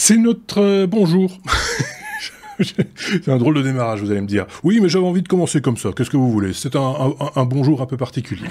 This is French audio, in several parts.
C'est notre euh, bonjour. C'est un drôle de démarrage, vous allez me dire. Oui, mais j'avais envie de commencer comme ça. Qu'est-ce que vous voulez? C'est un bonjour un peu particulier.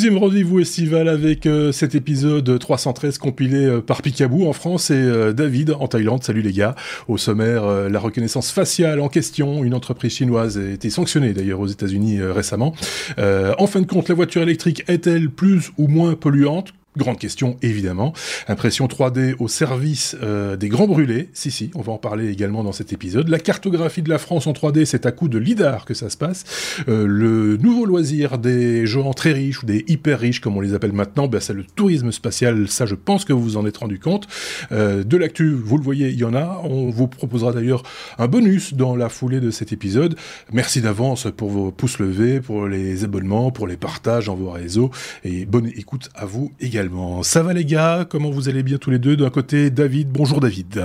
Deuxième rendez-vous estival avec euh, cet épisode 313 compilé euh, par Picaboo en France et euh, David en Thaïlande. Salut les gars. Au sommaire, la reconnaissance faciale en question. Une entreprise chinoise a été sanctionnée d'ailleurs aux États-Unis récemment. en fin de compte, la voiture électrique est-elle plus ou moins polluante? Grande question, évidemment. Impression 3D au service euh, des grands brûlés. Si, si, on va en parler également dans cet épisode. La cartographie de la France en 3D, c'est à coup de lidar que ça se passe. Euh, le nouveau loisir des gens très riches ou des hyper riches, comme on les appelle maintenant, ben, c'est le tourisme spatial. Ça, je pense que vous vous en êtes rendu compte. Euh, de l'actu, vous le voyez, il y en a. On vous proposera d'ailleurs un bonus dans la foulée de cet épisode. Merci d'avance pour vos pouces levés, pour les abonnements, pour les partages dans vos réseaux. Et bonne écoute à vous également. Ça va les gars? Comment vous allez bien tous les deux? D'un côté, David. Bonjour David.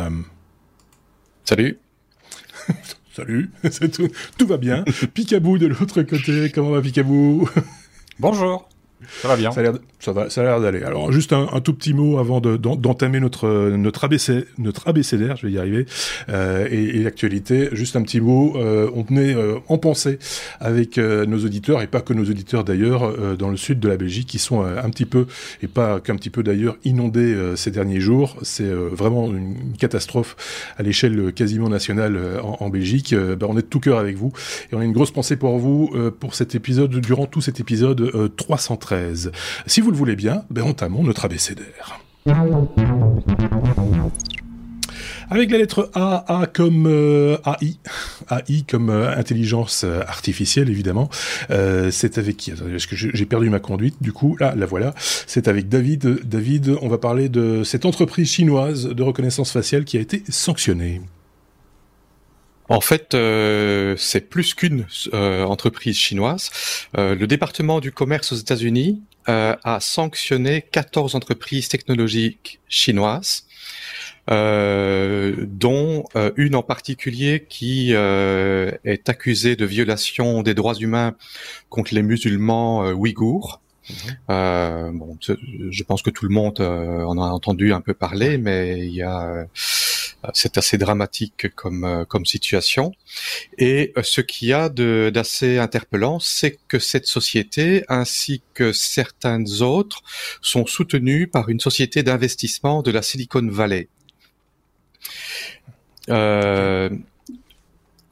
Salut. Salut. tout, tout va bien. Picabou de l'autre côté. Comment va Picabou Bonjour. Ça va bien. Ça a l'air, d'aller. Alors juste un, tout petit mot avant de, d'entamer notre notre ABC, notre abécédaire, je vais y arriver, euh, et, et l'actualité. Juste un petit mot. Euh, on tenait euh, en pensée avec euh, nos auditeurs et pas que nos auditeurs d'ailleurs euh, dans le sud de la Belgique qui sont un petit peu et pas qu'un petit peu d'ailleurs inondés ces derniers jours. C'est vraiment une catastrophe à l'échelle quasiment nationale en, en, Belgique. Ben, on est de tout cœur avec vous et on a une grosse pensée pour vous pour cet épisode durant tout cet épisode 313. Si vous le voulez bien, ben entamons notre abécédaire. Avec la lettre A, A comme euh, AI, AI comme euh, intelligence euh, artificielle évidemment. c'est avec qui? Est-ce que j'ai perdu ma conduite Du coup, là, la voilà. C'est avec David. David, on va parler de cette entreprise chinoise de reconnaissance faciale qui a été sanctionnée. En fait, euh, c'est plus qu'une euh, entreprise chinoise. Euh, le département du commerce aux États-Unis a sanctionné 14 entreprises technologiques chinoises, dont une en particulier qui est accusée de violation des droits humains contre les musulmans ouïghours. Mhm. bon, je pense que tout le monde en a entendu un peu parler, mais il y a c'est assez dramatique comme euh, situation. Et euh, ce qu'il y a d'assez interpellant, c'est que cette société ainsi que certaines autres sont soutenues par une société d'investissement de la Silicon Valley. Euh,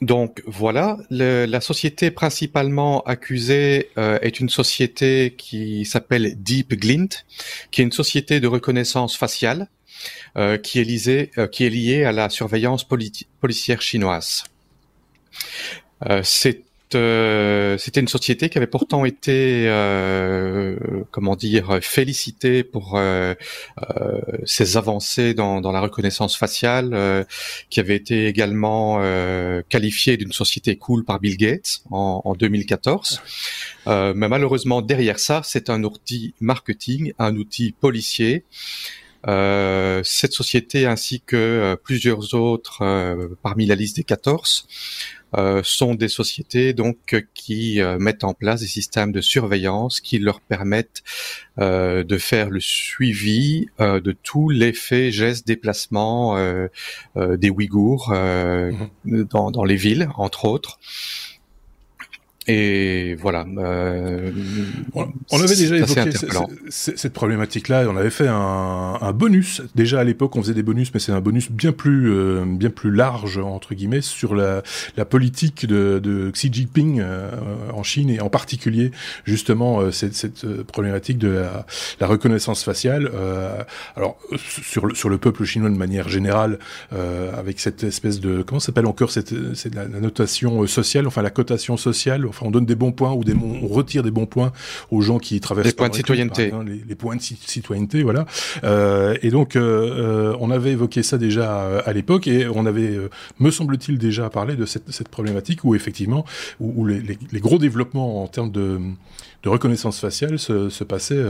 donc voilà, la société principalement accusée est une société qui s'appelle Deep Glint, qui est une société de reconnaissance faciale euh, qui, est euh, qui est lié à la surveillance policière chinoise. Euh, c'était une société qui avait pourtant été, comment dire, félicitée pour ses avancées dans, la reconnaissance faciale, qui avait été également qualifiée d'une société cool par Bill Gates en 2014. mais malheureusement, derrière ça, c'est un outil marketing, un outil policier euh, cette société ainsi que euh, plusieurs autres euh, parmi la liste des 14 sont des sociétés donc qui mettent en place des systèmes de surveillance qui leur permettent de faire le suivi de tous les faits, gestes, déplacements des Ouïghours mmh. dans, dans, les villes, entre autres. Et voilà. Euh, on, avait déjà évoqué cette problématique-là. On avait fait un, un bonus. Déjà à l'époque, on faisait des bonus, mais c'est un bonus bien plus, euh, bien plus large entre guillemets sur la, la politique de, de Xi Jinping euh, en Chine et en particulier justement euh, cette, cette, problématique de la, la reconnaissance faciale. alors sur le, sur le peuple chinois de manière générale, avec cette espèce de comment s'appelle encore cette, la, la notation sociale, enfin la cotation sociale on donne des bons points ou des, on retire des bons points aux gens qui traversent. Les points de citoyenneté. les, points de citoyenneté, voilà. Euh, et donc, euh, euh, on avait évoqué ça déjà à, l'époque et on avait, me semble-t-il, déjà parlé de cette, problématique où effectivement, où, les, gros développements en termes de de reconnaissance faciale se, se passait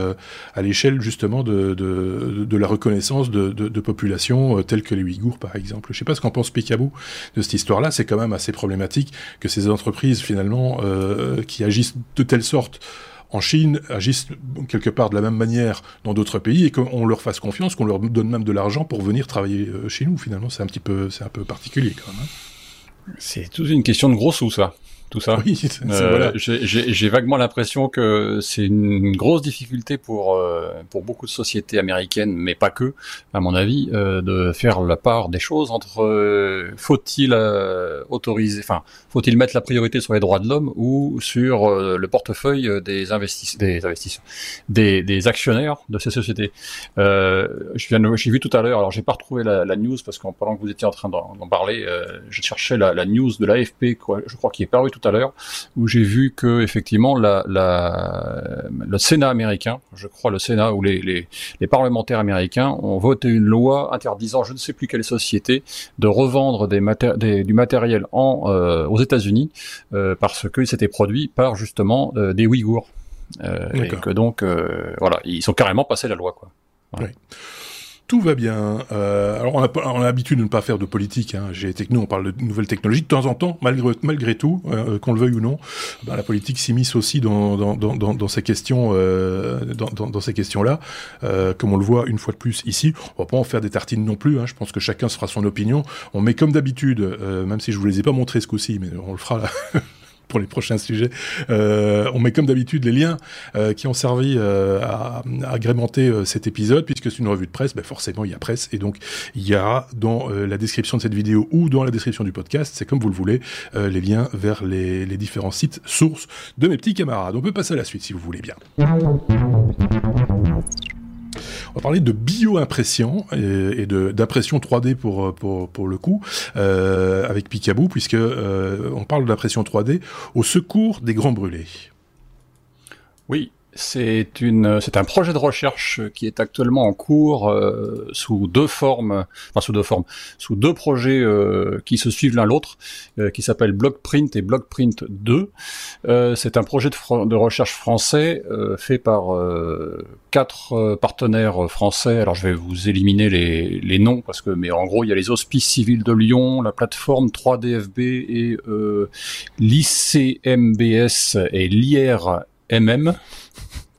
à l'échelle justement de, de, la reconnaissance de, de, populations telles que les Ouïghours par exemple. Je sais pas ce qu'en pense Picabou de cette histoire-là, c'est quand même assez problématique que ces entreprises finalement euh, qui agissent de telle sorte en Chine agissent quelque part de la même manière dans d'autres pays et qu'on leur fasse confiance, qu'on leur donne même de l'argent pour venir travailler chez nous. Finalement, c'est un petit peu, c'est un peu particulier quand même. Hein. C'est toute une question de gros sous, ça tout ça. Oui, euh, J'ai vaguement l'impression que c'est une grosse difficulté pour euh, pour beaucoup de sociétés américaines, mais pas que, à mon avis, euh, de faire la part des choses entre euh, faut-il euh, autoriser, enfin faut-il mettre la priorité sur les droits de l'homme ou sur le portefeuille des investisseurs, des investisseurs, des, des actionnaires de ces sociétés. je viens, j'ai vu tout à l'heure, alors j'ai pas retrouvé la, la, news parce qu'en pendant que vous étiez en train d'en parler, je cherchais la, la news de l'AFP, je crois qui est paru tout à l'heure, où j'ai vu que effectivement la, la, le Sénat américain, je crois le Sénat ou les, les, les, parlementaires américains ont voté une loi interdisant, je ne sais plus quelle société, de revendre des, des du matériel en, euh, aux États-Unis euh, parce que c'était produit par justement euh, des Ouïghours. et que donc voilà, ils sont carrément passés la loi quoi. Oui tout va bien. Euh, alors on a, on a l'habitude de ne pas faire de politique. Hein. J'ai Techno, on parle de nouvelles technologies de temps en temps, malgré malgré tout, euh, qu'on le veuille ou non. Ben, la politique s'immisce aussi dans ces questions euh, dans, ces questions-là, comme on le voit une fois de plus ici. On va pas en faire des tartines non plus. Hein. Je pense que chacun se fera son opinion. On met comme d'habitude, même si je vous les ai pas montrés ce coup-ci, mais on le fera là. les prochains sujets. Euh, on met comme d'habitude les liens euh, qui ont servi euh, à, agrémenter cet épisode, puisque c'est une revue de presse, ben forcément il y a presse, et donc il y a dans la description de cette vidéo ou dans la description du podcast, c'est comme vous le voulez, les liens vers les différents sites sources de mes petits camarades. On peut passer à la suite si vous voulez bien. On va parler de bio-impression et, d'impression 3D pour, pour, pour le coup, euh, avec Picaboo, puisque euh, on parle d'impression 3D au secours des grands brûlés. Oui, c'est une, c'est un projet de recherche qui est actuellement en cours euh, sous deux formes, enfin sous deux formes, sous deux projets euh, qui se suivent l'un l'autre, euh, qui s'appellent Blockprint et Blockprint 2. c'est un projet de, recherche français fait par quatre partenaires français. Alors je vais vous éliminer les, les noms parce que, mais en gros il y a les Hospices Civils de Lyon, la plateforme 3DFB et l'ICMBS et l'IRMM.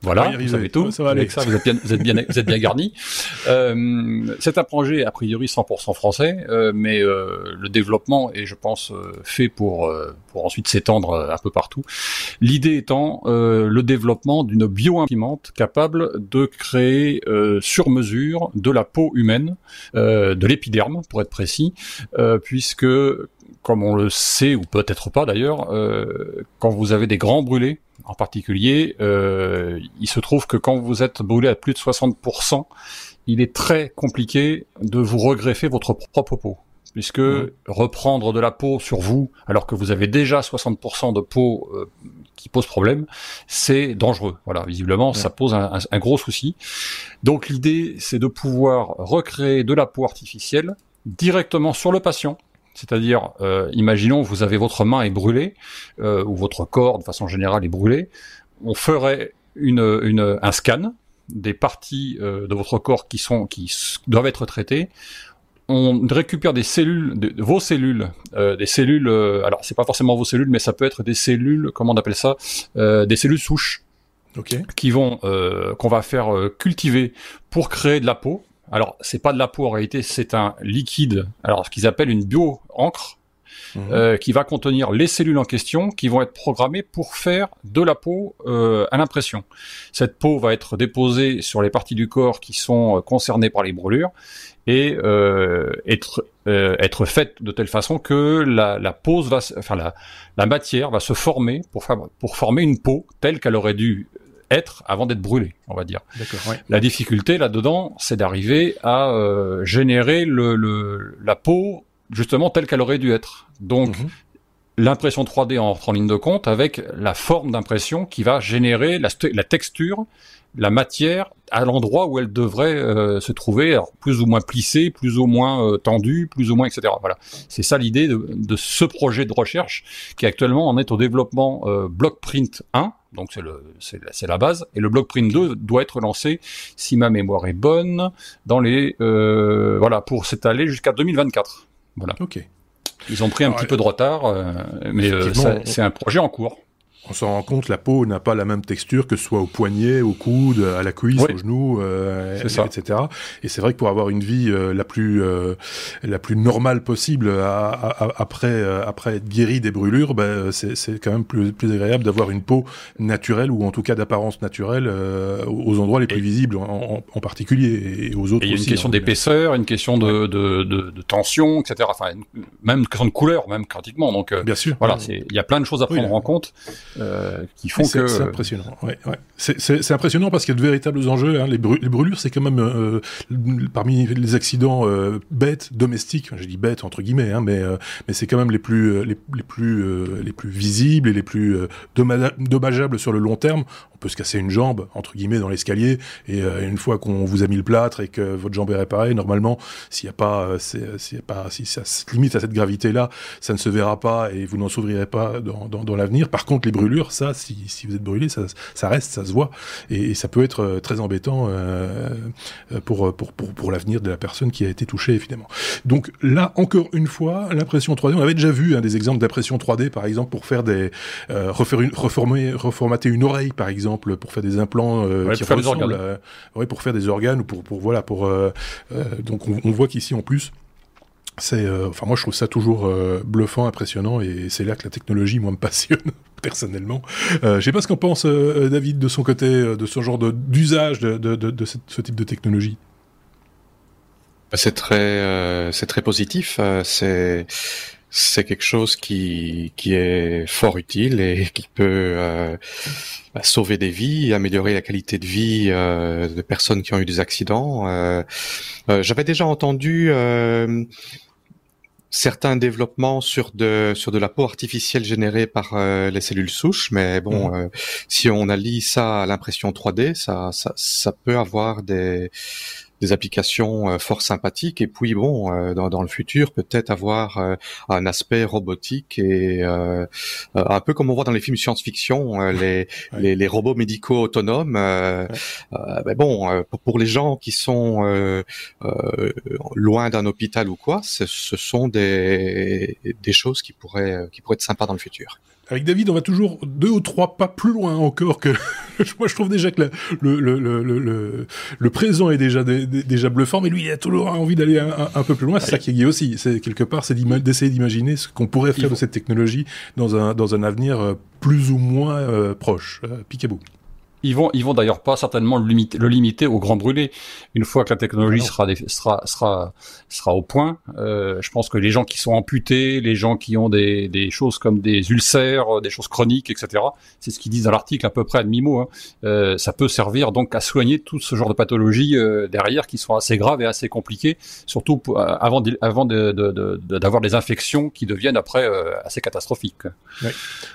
Voilà, vous savez tout. Ça va Avec ça, vous êtes bien, vous êtes bien, vous êtes bien garni. Euh, c'est un projet a priori 100% français, euh, mais euh, le développement est, je pense, euh, fait pour euh, pour ensuite s'étendre euh, un peu partout. L'idée étant le développement d'une bioimprimante capable de créer sur mesure de la peau humaine, de l'épiderme pour être précis, puisque comme on le sait ou peut-être pas d'ailleurs, quand vous avez des grands brûlés en particulier, euh, il se trouve que quand vous êtes brûlé à plus de 60%, il est très compliqué de vous regreffer votre propre peau. Puisque reprendre de la peau sur vous, alors que vous avez déjà 60% de peau euh, qui pose problème, c'est dangereux. Voilà, visiblement, ça pose un, un gros souci. Donc l'idée, c'est de pouvoir recréer de la peau artificielle directement sur le patient, c'est-à-dire, euh, imaginons vous avez votre main est brûlée euh, ou votre corps de façon générale est brûlé, on ferait une, une un scan des parties euh, de votre corps qui sont qui doivent être traitées. On récupère des cellules, de, vos cellules, euh, des cellules. Euh, alors c'est pas forcément vos cellules, mais ça peut être des cellules, comment on appelle ça, euh, des cellules souches, okay. qui vont qu'on va faire cultiver pour créer de la peau alors, c'est pas de la peau en réalité, c'est un liquide. Alors, ce qu'ils appellent une bio-encre. Mhm. Euh, qui va contenir les cellules en question qui vont être programmées pour faire de la peau euh, à l'impression. Cette peau va être déposée sur les parties du corps qui sont euh, concernées par les brûlures et être être faite de telle façon que la, la pose va, enfin la, la matière va se former pour, pour former une peau telle qu'elle aurait dû être avant d'être brûlé, on va dire. La difficulté là-dedans, c'est d'arriver à euh, générer le, la peau justement telle qu'elle aurait dû être. Donc mhm. l'impression 3D entre en ligne de compte avec la forme d'impression qui va générer la, la texture, la matière à l'endroit où elle devrait euh, se trouver, alors plus ou moins plissée, plus ou moins euh, tendue, plus ou moins etc. Voilà, c'est ça l'idée de, de, ce projet de recherche qui actuellement en est au développement Blockprint 1 donc c'est le c'est la base. Et le Blockprint 2 doit être lancé si ma mémoire est bonne dans les euh, voilà pour s'étaler jusqu'à 2024 voilà. Ok. Ils ont pris un petit peu de retard euh, mais euh, c'est un projet en cours on s'en rend compte, la peau n'a pas la même texture que ce soit au poignet, au coude, à la cuisse, au genou, euh, etc. Et c'est vrai que pour avoir une vie euh, la plus euh, la plus normale possible après après être guéri des brûlures, ben, c'est quand même plus, plus agréable d'avoir une peau naturelle ou en tout cas d'apparence naturelle aux endroits les plus visibles en, en, particulier et aux autres. il y a une question hein. d'épaisseur, une question de, de, de, de, tension, etc. Enfin, même une question de couleur, même pratiquement. Donc, bien sûr. Voilà, il y a plein de choses à prendre en compte. Euh, qui font que c'est impressionnant. Ouais, ouais. C'est impressionnant parce qu'il y a de véritables enjeux. Hein. Les, brûlures, c'est quand même euh, parmi les accidents euh, bêtes domestiques. J'ai dit bêtes entre guillemets, hein, mais mais c'est quand même les plus les, les plus les plus visibles et les plus dommageables sur le long terme on peut se casser une jambe entre guillemets dans l'escalier et euh, une fois qu'on vous a mis le plâtre et que votre jambe est réparée, normalement, s'il n'y a pas, euh, s'il y a pas, si ça se limite à cette gravité là, ça ne se verra pas et vous n'en s'ouvrirez pas dans, dans, dans l'avenir. Par contre, les brûlures, ça, si, si vous êtes brûlé, ça, ça reste, ça se voit. Et, ça peut être euh, très embêtant euh, pour, pour, pour, pour l'avenir de la personne qui a été touchée, évidemment. Donc là, encore une fois, l'impression 3D, on avait déjà vu hein, des exemples d'impression 3D, par exemple, pour faire des, refaire une, reformer, reformater une oreille, par exemple pour faire des implants euh, qui pour faire des ouais, pour faire des organes ou pour, pour voilà pour euh, euh, donc on, voit qu'ici en plus c'est enfin moi je trouve ça toujours bluffant impressionnant et c'est là que la technologie moi me passionne personnellement je sais pas ce qu'en pense David de son côté de ce genre d'usage de, ce type de technologie bah, c'est très très positif c'est c'est quelque chose qui, qui est fort utile et qui peut euh, bah, sauver des vies, améliorer la qualité de vie euh, de personnes qui ont eu des accidents. Euh, j'avais déjà entendu certains développements sur de sur de la peau artificielle générée par les cellules souches, mais bon, mmh. si on allie ça à l'impression 3D, ça, ça, ça peut avoir des des applications euh, fort sympathiques. Et puis bon euh, dans, dans, le futur peut-être avoir euh, un aspect robotique et un peu comme on voit dans les films science-fiction les, les, les, robots médicaux autonomes mais bon pour, pour, les gens qui sont loin d'un hôpital ou quoi ce, ce sont des, des choses qui pourraient qui pourraient être sympas dans le futur avec David, on va toujours deux ou trois pas plus loin encore que. Moi, je trouve déjà que le, le, le, le, le présent est déjà, déjà bluffant, mais lui, il a toujours envie d'aller un, peu plus loin. C'est ça qui est aussi. C'est quelque part, c'est d'essayer d'imaginer ce qu'on pourrait faire de cette technologie dans un, dans un avenir euh, plus ou moins euh, proche. Euh, Picaboo. Ils vont, ils vont d'ailleurs pas certainement le limiter, le limiter au grand brûlé. Une fois que la technologie sera, sera, sera, sera au point, euh, je pense que les gens qui sont amputés, les gens qui ont des, des choses comme des ulcères, des choses chroniques, etc. C'est ce qu'ils disent dans l'article à peu près à demi-mot. Hein, euh, ça peut servir donc à soigner tout ce genre de pathologies euh, derrière qui sont assez graves et assez compliquées, surtout pour, euh, avant, avant d'avoir de, de, des infections qui deviennent après euh, assez catastrophiques. Oui,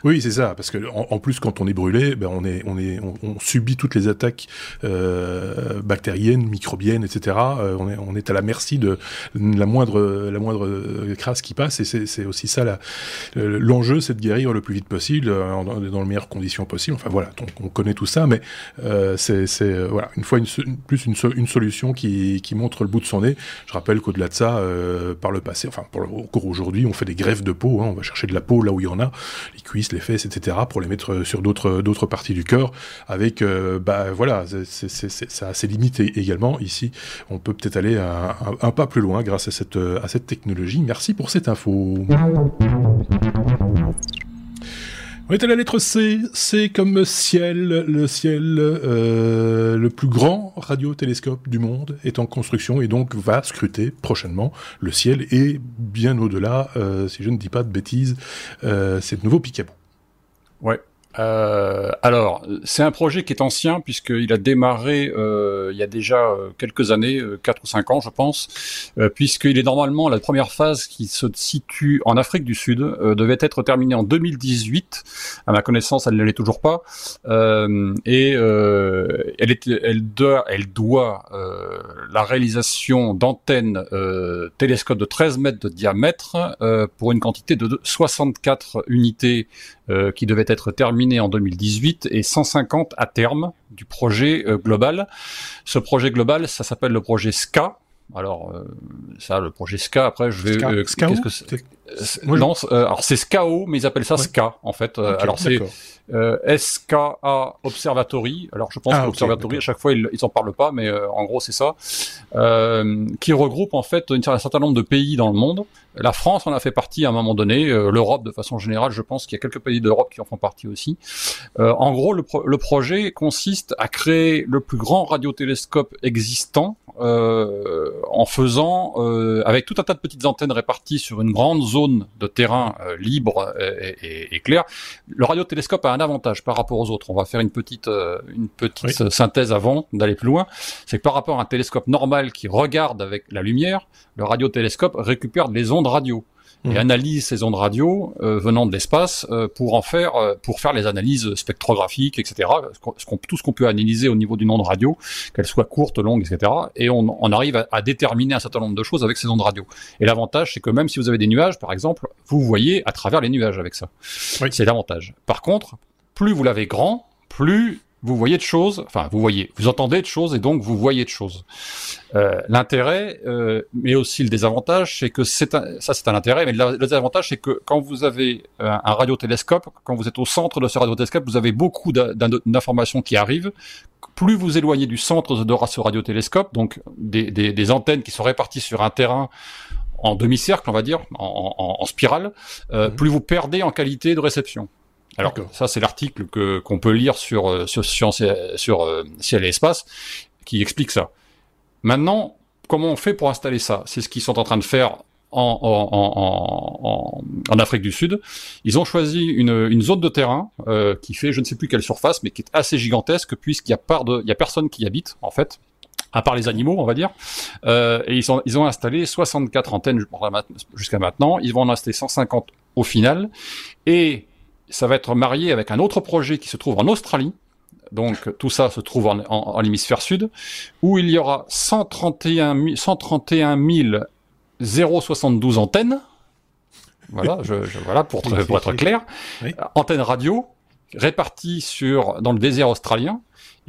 oui c'est ça, parce que en, plus quand on est brûlé, ben on est, on est, on subit toutes les attaques euh, bactériennes, microbiennes, etc. Euh, on, est, à la merci de la moindre, la moindre crasse qui passe, et c'est aussi ça l'enjeu, c'est de guérir le plus vite possible, euh, dans, les meilleures conditions possibles. Enfin voilà, donc on connaît tout ça, mais c'est voilà une fois plus une, solution qui, qui, montre le bout de son nez. Je rappelle qu'au-delà de ça, par le passé, enfin pour encore aujourd'hui, on fait des greffes de peau, hein, on va chercher de la peau là où il y en a, les cuisses, les fesses, etc., pour les mettre sur d'autres parties du corps, avec que bah voilà, c'est, ça a ses limites également. Ici, on peut peut-être aller un, pas plus loin grâce à cette, à cette technologie. Merci pour cette info. On est à la lettre C. C comme ciel. Le ciel, euh, le plus grand radiotélescope du monde, est en construction et donc va scruter prochainement le ciel et bien au-delà, euh, si je ne dis pas de bêtises, euh, c'est de nouveau Picaboo. Ouais, euh, alors, c'est un projet qui est ancien puisqu'il a démarré euh, il y a déjà euh, quelques années, euh, 4 ou 5 ans je pense, euh, puisqu'il est normalement la première phase qui se situe en Afrique du Sud, devait être terminée en 2018. À ma connaissance, elle ne l'est toujours pas. et elle, est, elle doit, elle doit la réalisation d'antennes télescope de 13 mètres de diamètre pour une quantité de 64 unités euh, qui devait être terminé en 2018 et 150 à terme du projet euh, global. Ce projet global, ça s'appelle le projet SCA. Alors, euh, ça, le projet SCA, après, je vais... SCA, qu'est-ce que non, alors c'est SCAO, mais ils appellent ça SCA en fait. alors c'est euh, SKA Observatory. Alors je pense ah, que l'Observatory, à chaque fois, ils, ils en parlent pas, mais euh, en gros, c'est ça. Euh, qui regroupe en fait un certain nombre de pays dans le monde. La France en a fait partie à un moment donné, euh, l'Europe de façon générale, je pense qu'il y a quelques pays d'Europe qui en font partie aussi. Euh, en gros, le, le, projet consiste à créer le plus grand radiotélescope existant euh, en faisant, avec tout un tas de petites antennes réparties sur une grande zone de terrain libre et, et, et, clair. Le radiotélescope a un avantage par rapport aux autres. On va faire une petite, une petite synthèse avant d'aller plus loin. C'est que par rapport à un télescope normal qui regarde avec la lumière, le radiotélescope récupère des ondes radio et mmh. analyse ces ondes radio euh, venant de l'espace euh, pour en faire euh, pour faire les analyses spectrographiques, etc. tout ce qu'on peut analyser au niveau d'une onde radio, qu'elle soit courte, longue, etc. Et on, on arrive à, déterminer un certain nombre de choses avec ces ondes radio. Et l'avantage, c'est que même si vous avez des nuages, par exemple, vous voyez à travers les nuages avec ça. C'est l'avantage. Par contre, plus vous l'avez grand, plus vous voyez de choses, enfin vous voyez, vous entendez de choses et donc vous voyez de choses. Euh, l'intérêt, euh, mais aussi le désavantage, c'est que c'est ça c'est un intérêt, mais le, désavantage c'est que quand vous avez un, un radiotélescope, quand vous êtes au centre de ce radiotélescope, vous avez beaucoup d'informations qui arrivent. Plus vous éloignez du centre de ce radiotélescope, donc des, des, des antennes qui sont réparties sur un terrain en demi-cercle, on va dire, en, en, en spirale, euh, mmh. plus vous perdez en qualité de réception. Alors ça c'est l'article que qu'on peut lire sur euh, sur sur, sur euh, ciel et espace qui explique ça. Maintenant, comment on fait pour installer ça? C'est ce qu'ils sont en train de faire en, en, en, en, Afrique du Sud. Ils ont choisi une, une zone de terrain euh, qui fait je ne sais plus quelle surface, mais qui est assez gigantesque puisqu'il y a part de, il y a personne qui y habite en fait, à part les animaux, on va dire. Euh, et ils, sont, ils ont installé 64 antennes jusqu'à maintenant. Ils vont en installer 150 au final. Et ça va être marié avec un autre projet qui se trouve en Australie. Donc tout ça se trouve en, en, l'hémisphère sud, où il y aura 131, 131 072 antennes. Voilà, je, je voilà pour, pour être clair. Antennes radio réparties sur dans le désert australien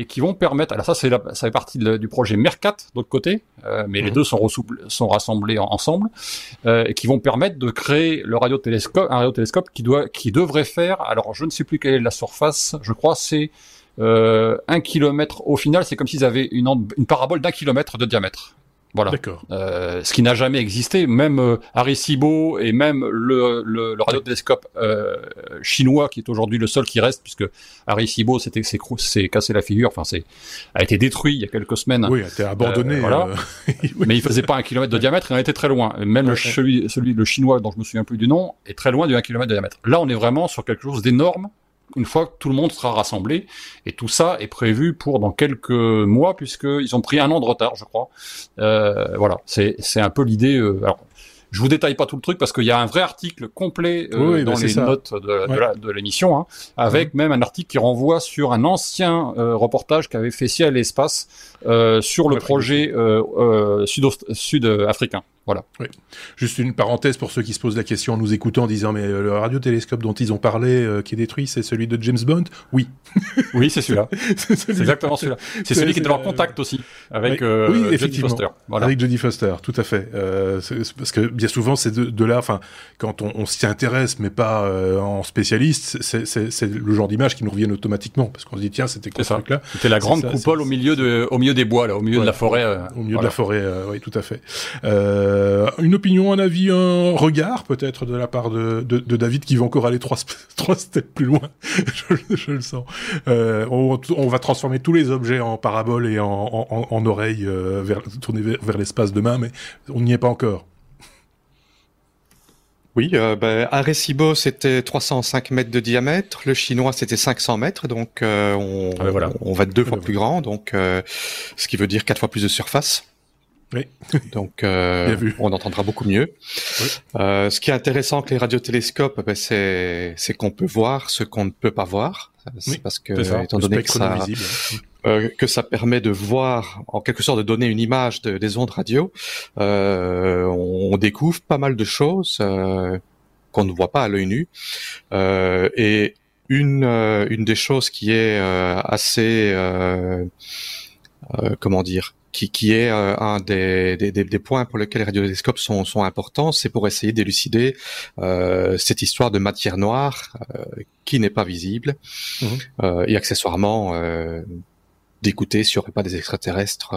et qui vont permettre. Alors ça, c'est ça fait partie du projet Mercat d'autre côté, euh, mais les mhm. deux sont, sont rassemblés ensemble euh, et qui vont permettre de créer le radiotélescope, un radiotélescope qui doit, qui devrait faire. Alors je ne sais plus quelle est la surface. Je crois c'est euh, un kilomètre. Au final, c'est comme s'ils avaient une, une parabole d'un kilomètre de diamètre. Voilà. D'accord. Euh, ce qui n'a jamais existé, même euh, Arecibo et même le, le, le radiotélescope euh, chinois qui est aujourd'hui le seul qui reste, puisque Arecibo c'était c'est cassé la figure, enfin c'est a été détruit il y a quelques semaines. Oui, a été abandonné. Euh, voilà. Mais il faisait pas un kilomètre de diamètre, il en était très loin. Même celui, celui le chinois dont je me souviens plus du nom est très loin du 1 km de diamètre. Là, on est vraiment sur quelque chose d'énorme une fois que tout le monde sera rassemblé. Et tout ça est prévu pour dans quelques mois, puisqu'ils ont pris un an de retard, je crois. Euh, voilà, c'est un peu l'idée. Euh, alors, je vous détaille pas tout le truc parce qu'il y a un vrai article complet euh, dans bah, les notes de, l'émission, hein, avec même un article qui renvoie sur un ancien euh, reportage qu'avait fait Ciel Espace euh, sur le projet sud-africain. Voilà. Oui. Juste une parenthèse pour ceux qui se posent la question en nous écoutant en disant mais le radiotélescope dont ils ont parlé qui est détruit c'est celui de James Bond? Oui. oui c'est celui-là. c'est exactement celui-là. C'est celui qui était en contact aussi avec oui, Jodie Foster. Voilà. Avec Jodie Foster, tout à fait. parce que bien souvent c'est de, là, enfin, quand on, s'y intéresse, mais pas euh, en spécialiste, c'est le genre d'image qui nous reviennent automatiquement, parce qu'on se dit tiens, c'était quoi ce truc-là? C'était la grande coupole au milieu de, au milieu des bois, là, au milieu de la forêt. Euh, au milieu de la forêt, euh, oui, tout à fait. Une opinion, un avis, un regard peut-être de la part de, de, David qui va encore aller trois, trois steps plus loin. je, le sens. On, on, va transformer tous les objets en parabole et en, en, en oreilles vers, tourner vers, vers l'espace demain, mais on n'y est pas encore. Oui, euh, ben, Arecibo c'était 305 mètres de diamètre, le chinois c'était 500 mètres, donc euh, on, ah ben voilà. on, va être deux fois plus grand, donc euh, ce qui veut dire quatre fois plus de surface. Oui. Donc euh, on entendra beaucoup mieux. Oui. Euh, ce qui est intéressant avec les radiotélescopes, ben, c'est c'est qu'on peut voir ce qu'on ne peut pas voir. C'est parce que étant donné que ça, euh, que ça permet de voir, en quelque sorte, de donner une image de, des ondes radio, euh, on, découvre pas mal de choses euh, qu'on ne voit pas à l'œil nu. Euh, et une, une des choses qui est assez, comment dire, qui, qui est euh, un des, des, des, points pour lesquels les radiotélescopes sont, sont importants, c'est pour essayer d'élucider euh, cette histoire de matière noire euh, qui n'est pas visible euh, et accessoirement d'écouter s'il n'y aurait pas des extraterrestres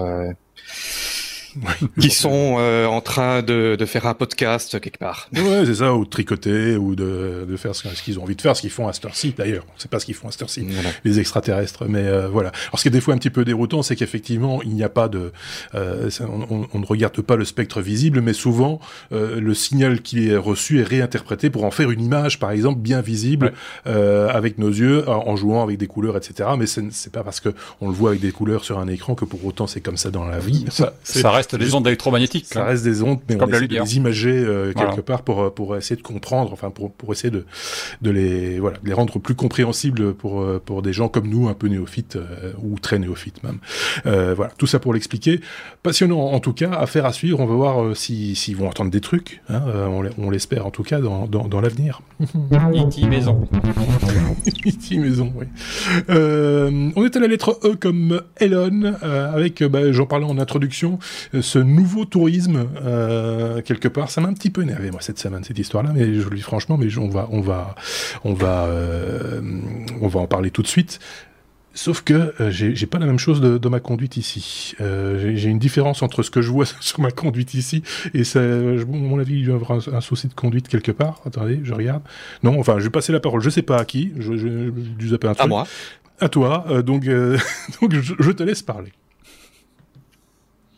qui sont euh, en train de, de, faire un podcast quelque part. Ouais, c'est ça, ou de tricoter, ou de, de faire ce, qu'ils ont envie de faire, ce qu'ils font à cette heure-ci d'ailleurs. On sait pas ce qu'ils font à cette heure-ci, les extraterrestres. Mais euh, voilà. Alors ce qui est des fois un petit peu déroutant, c'est qu'effectivement, il n'y a pas de... Euh, on, on, ne regarde pas le spectre visible, mais souvent, euh, le signal qui est reçu est réinterprété pour en faire une image, par exemple, bien visible, euh, avec nos yeux, en jouant avec des couleurs, etc. Mais c'est pas parce que on le voit avec des couleurs sur un écran que pour autant c'est comme ça dans la vie. Ça, ça reste des ondes électromagnétiques. Ça reste des ondes, mais on essaie de les imager euh, quelque part pour euh, pour essayer de comprendre, enfin pour pour essayer de de les voilà de les rendre plus compréhensibles pour euh, pour des gens comme nous, un peu néophytes ou très néophytes même. voilà, tout ça pour l'expliquer. Passionnant en tout cas, affaire à suivre. On va voir si s'ils vont entendre des trucs. Hein, on l'espère en tout cas dans dans, dans l'avenir. E.T. maison. E.T. maison, oui. on est à la lettre E comme Elon avec, bah, j'en parlais en introduction, ce nouveau tourisme euh, quelque part, ça m'a un petit peu énervé moi cette semaine cette histoire-là, mais je dis franchement, mais on va on va on va euh, on va en parler tout de suite. Sauf que euh, j'ai pas la même chose de, ma conduite ici. Euh, j'ai une différence entre ce que je vois sur ma conduite ici et ça. à mon avis, il doit y avoir un, souci de conduite quelque part. Attendez, je regarde. Non, enfin, je vais passer la parole. Je sais pas à qui. Je, je, je, un truc. À moi. À toi. donc, donc je te laisse parler.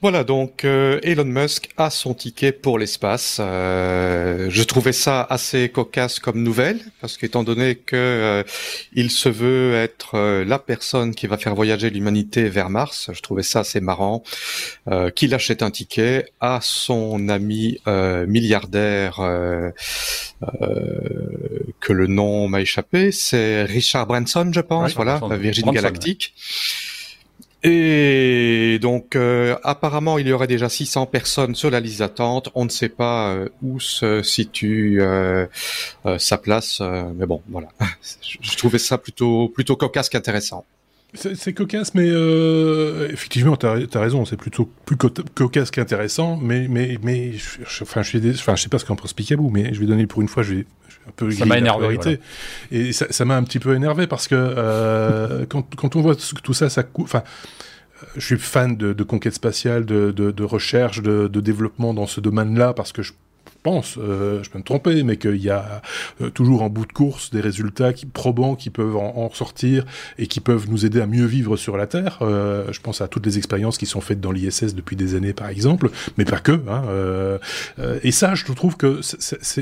Voilà, donc euh, Elon Musk a son ticket pour l'espace. Euh, je trouvais ça assez cocasse comme nouvelle, parce qu'étant donné que euh, il se veut être la personne qui va faire voyager l'humanité vers Mars, je trouvais ça assez marrant qu'il achète un ticket à son ami milliardaire que le nom m'a échappé, c'est Richard Branson, je pense, voilà, Virgin Galactic. Et donc, euh, apparemment, il y aurait déjà 600 personnes sur la liste d'attente. On ne sait pas euh, où se situe euh, sa place, mais bon, voilà. Je trouvais ça plutôt plutôt cocasse qu'intéressant. C'est cocasse, mais effectivement, tu as, raison, c'est plutôt plus cocasse qu'intéressant, mais, mais, mais je, je, je sais pas ce qu'en pense Picabou, mais je vais donner pour une fois, je vais, un peu ça m'a énervé. Et ça m'a un petit peu énervé parce que quand, quand on voit tout ça, ça enfin, je suis fan de, de conquête spatiale, de, de, de recherche, de, développement dans ce domaine-là, parce que je pense, euh, je peux me tromper, mais qu'il y a euh, toujours en bout de course des résultats qui, probants qui peuvent en, en, sortir et qui peuvent nous aider à mieux vivre sur la Terre. Euh, je pense à toutes les expériences qui sont faites dans l'ISS depuis des années, par exemple, mais pas que. Hein, euh, euh, et ça, je trouve que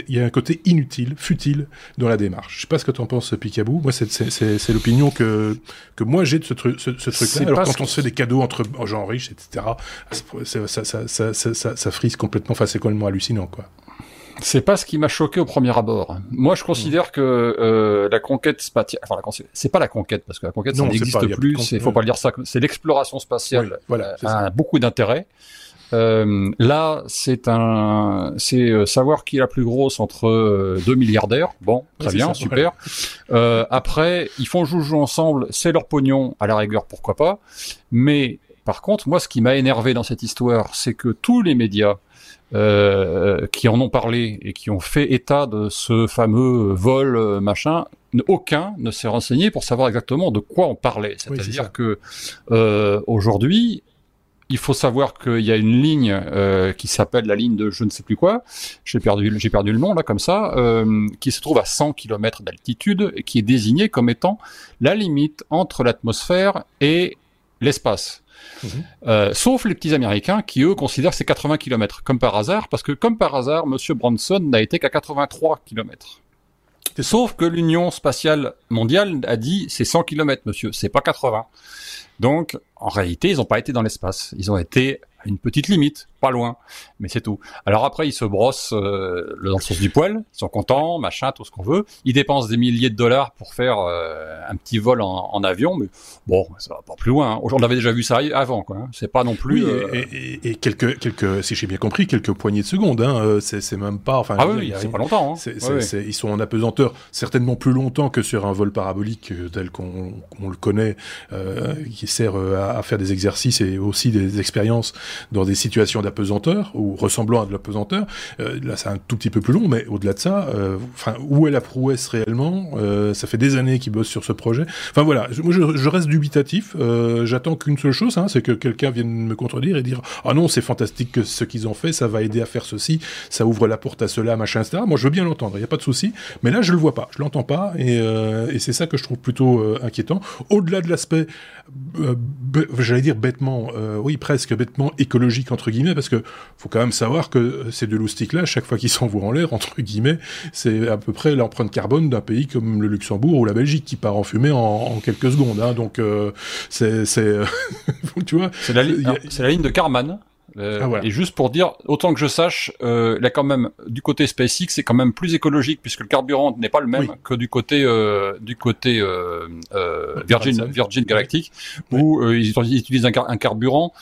il y a un côté inutile, futile dans la démarche. Je sais pas ce que tu en penses, Picabou. Moi, c'est l'opinion que que moi j'ai de ce, truc ce, ce truc-là. Alors quand on se fait des cadeaux entre gens riches, etc., ça, ça, ça, ça, ça frise complètement. Enfin, c'est complètement hallucinant, quoi. C'est pas ce qui m'a choqué au premier abord. Moi, je considère que euh, la conquête spatiale, enfin, c'est pas la conquête parce que la conquête ça n'existe plus. Il faut pas le dire ça. C'est l'exploration spatiale. voilà, a beaucoup d'intérêt. Euh, là, c'est un, c'est euh, savoir qui est la plus grosse entre euh, deux milliardaires. Bon, très bien, super. Euh, après, ils font joujou ensemble, c'est leur pognon, à la rigueur, pourquoi pas. Mais par contre, moi, ce qui m'a énervé dans cette histoire, c'est que tous les médias euh, qui en ont parlé et qui ont fait état de ce fameux vol euh, machin, aucun ne s'est renseigné pour savoir exactement de quoi on parlait. C'est-à-dire que euh, aujourd'hui, il faut savoir qu'il y a une ligne euh, qui s'appelle la ligne de je ne sais plus quoi. J'ai perdu, j'ai perdu le nom là comme ça, euh, qui se trouve à 100 km d'altitude et qui est désignée comme étant la limite entre l'atmosphère et l'espace. Mhm. Euh, sauf les petits Américains qui, eux, considèrent que c'est 80 km, comme par hasard, parce que, comme par hasard, Monsieur Branson n'a été qu'à 83 km. Sauf que l'Union spatiale mondiale a dit c'est 100 km, monsieur, c'est pas 80. Donc, en réalité, ils n'ont pas été dans l'espace. Ils ont été à une petite limite. Pas loin, mais c'est tout. Alors après, ils se brossent euh, dans le sens du poil, ils sont contents, machin, tout ce qu'on veut. Ils dépensent des milliers de dollars pour faire euh, un petit vol en, en, avion, mais bon, ça va pas plus loin. Hein. On avait déjà vu ça avant, quoi. Hein. C'est pas non plus. Oui, et, et, et, quelques, quelques, si j'ai bien compris, quelques poignées de secondes. Hein. C'est même pas. Enfin, ah oui, c'est pas longtemps. Hein. Ils sont en apesanteur certainement plus longtemps que sur un vol parabolique tel qu'on le connaît, euh, qui sert à, à faire des exercices et aussi des expériences dans des situations d'apesanteur ou ressemblant à de l'apesanteur. Euh, là, c'est un tout petit peu plus long, mais au-delà de ça, euh, où est la prouesse réellement euh, Ça fait des années qu'ils bossent sur ce projet. Enfin voilà, moi je, reste dubitatif. J'attends qu'une seule chose, hein, c'est que quelqu'un vienne me contredire et dire ah non, c'est fantastique que ce qu'ils ont fait, ça va aider à faire ceci, ça ouvre la porte à cela, machin, etc. Moi, je veux bien l'entendre, il n'y a pas de souci. Mais là, je le vois pas, je l'entends pas, et c'est ça que je trouve plutôt inquiétant. Au-delà de l'aspect, j'allais dire bêtement, oui, presque bêtement écologique entre guillemets, parce que faut quand même savoir que ces deux loustiques-là, chaque fois qu'ils s'envoient en l'air, entre guillemets, c'est à peu près l'empreinte carbone d'un pays comme le Luxembourg ou la Belgique qui part en fumée en, quelques secondes. Hein. donc euh, c'est, tu vois, c'est la, la, ligne de Karman. Euh, ah, Et juste pour dire, autant que je sache, euh, là quand même, du côté SpaceX, c'est quand même plus écologique puisque le carburant n'est pas le même que du côté euh, du côté euh, euh Virgin Virgin Galactic. Où ils, utilisent un, un carburant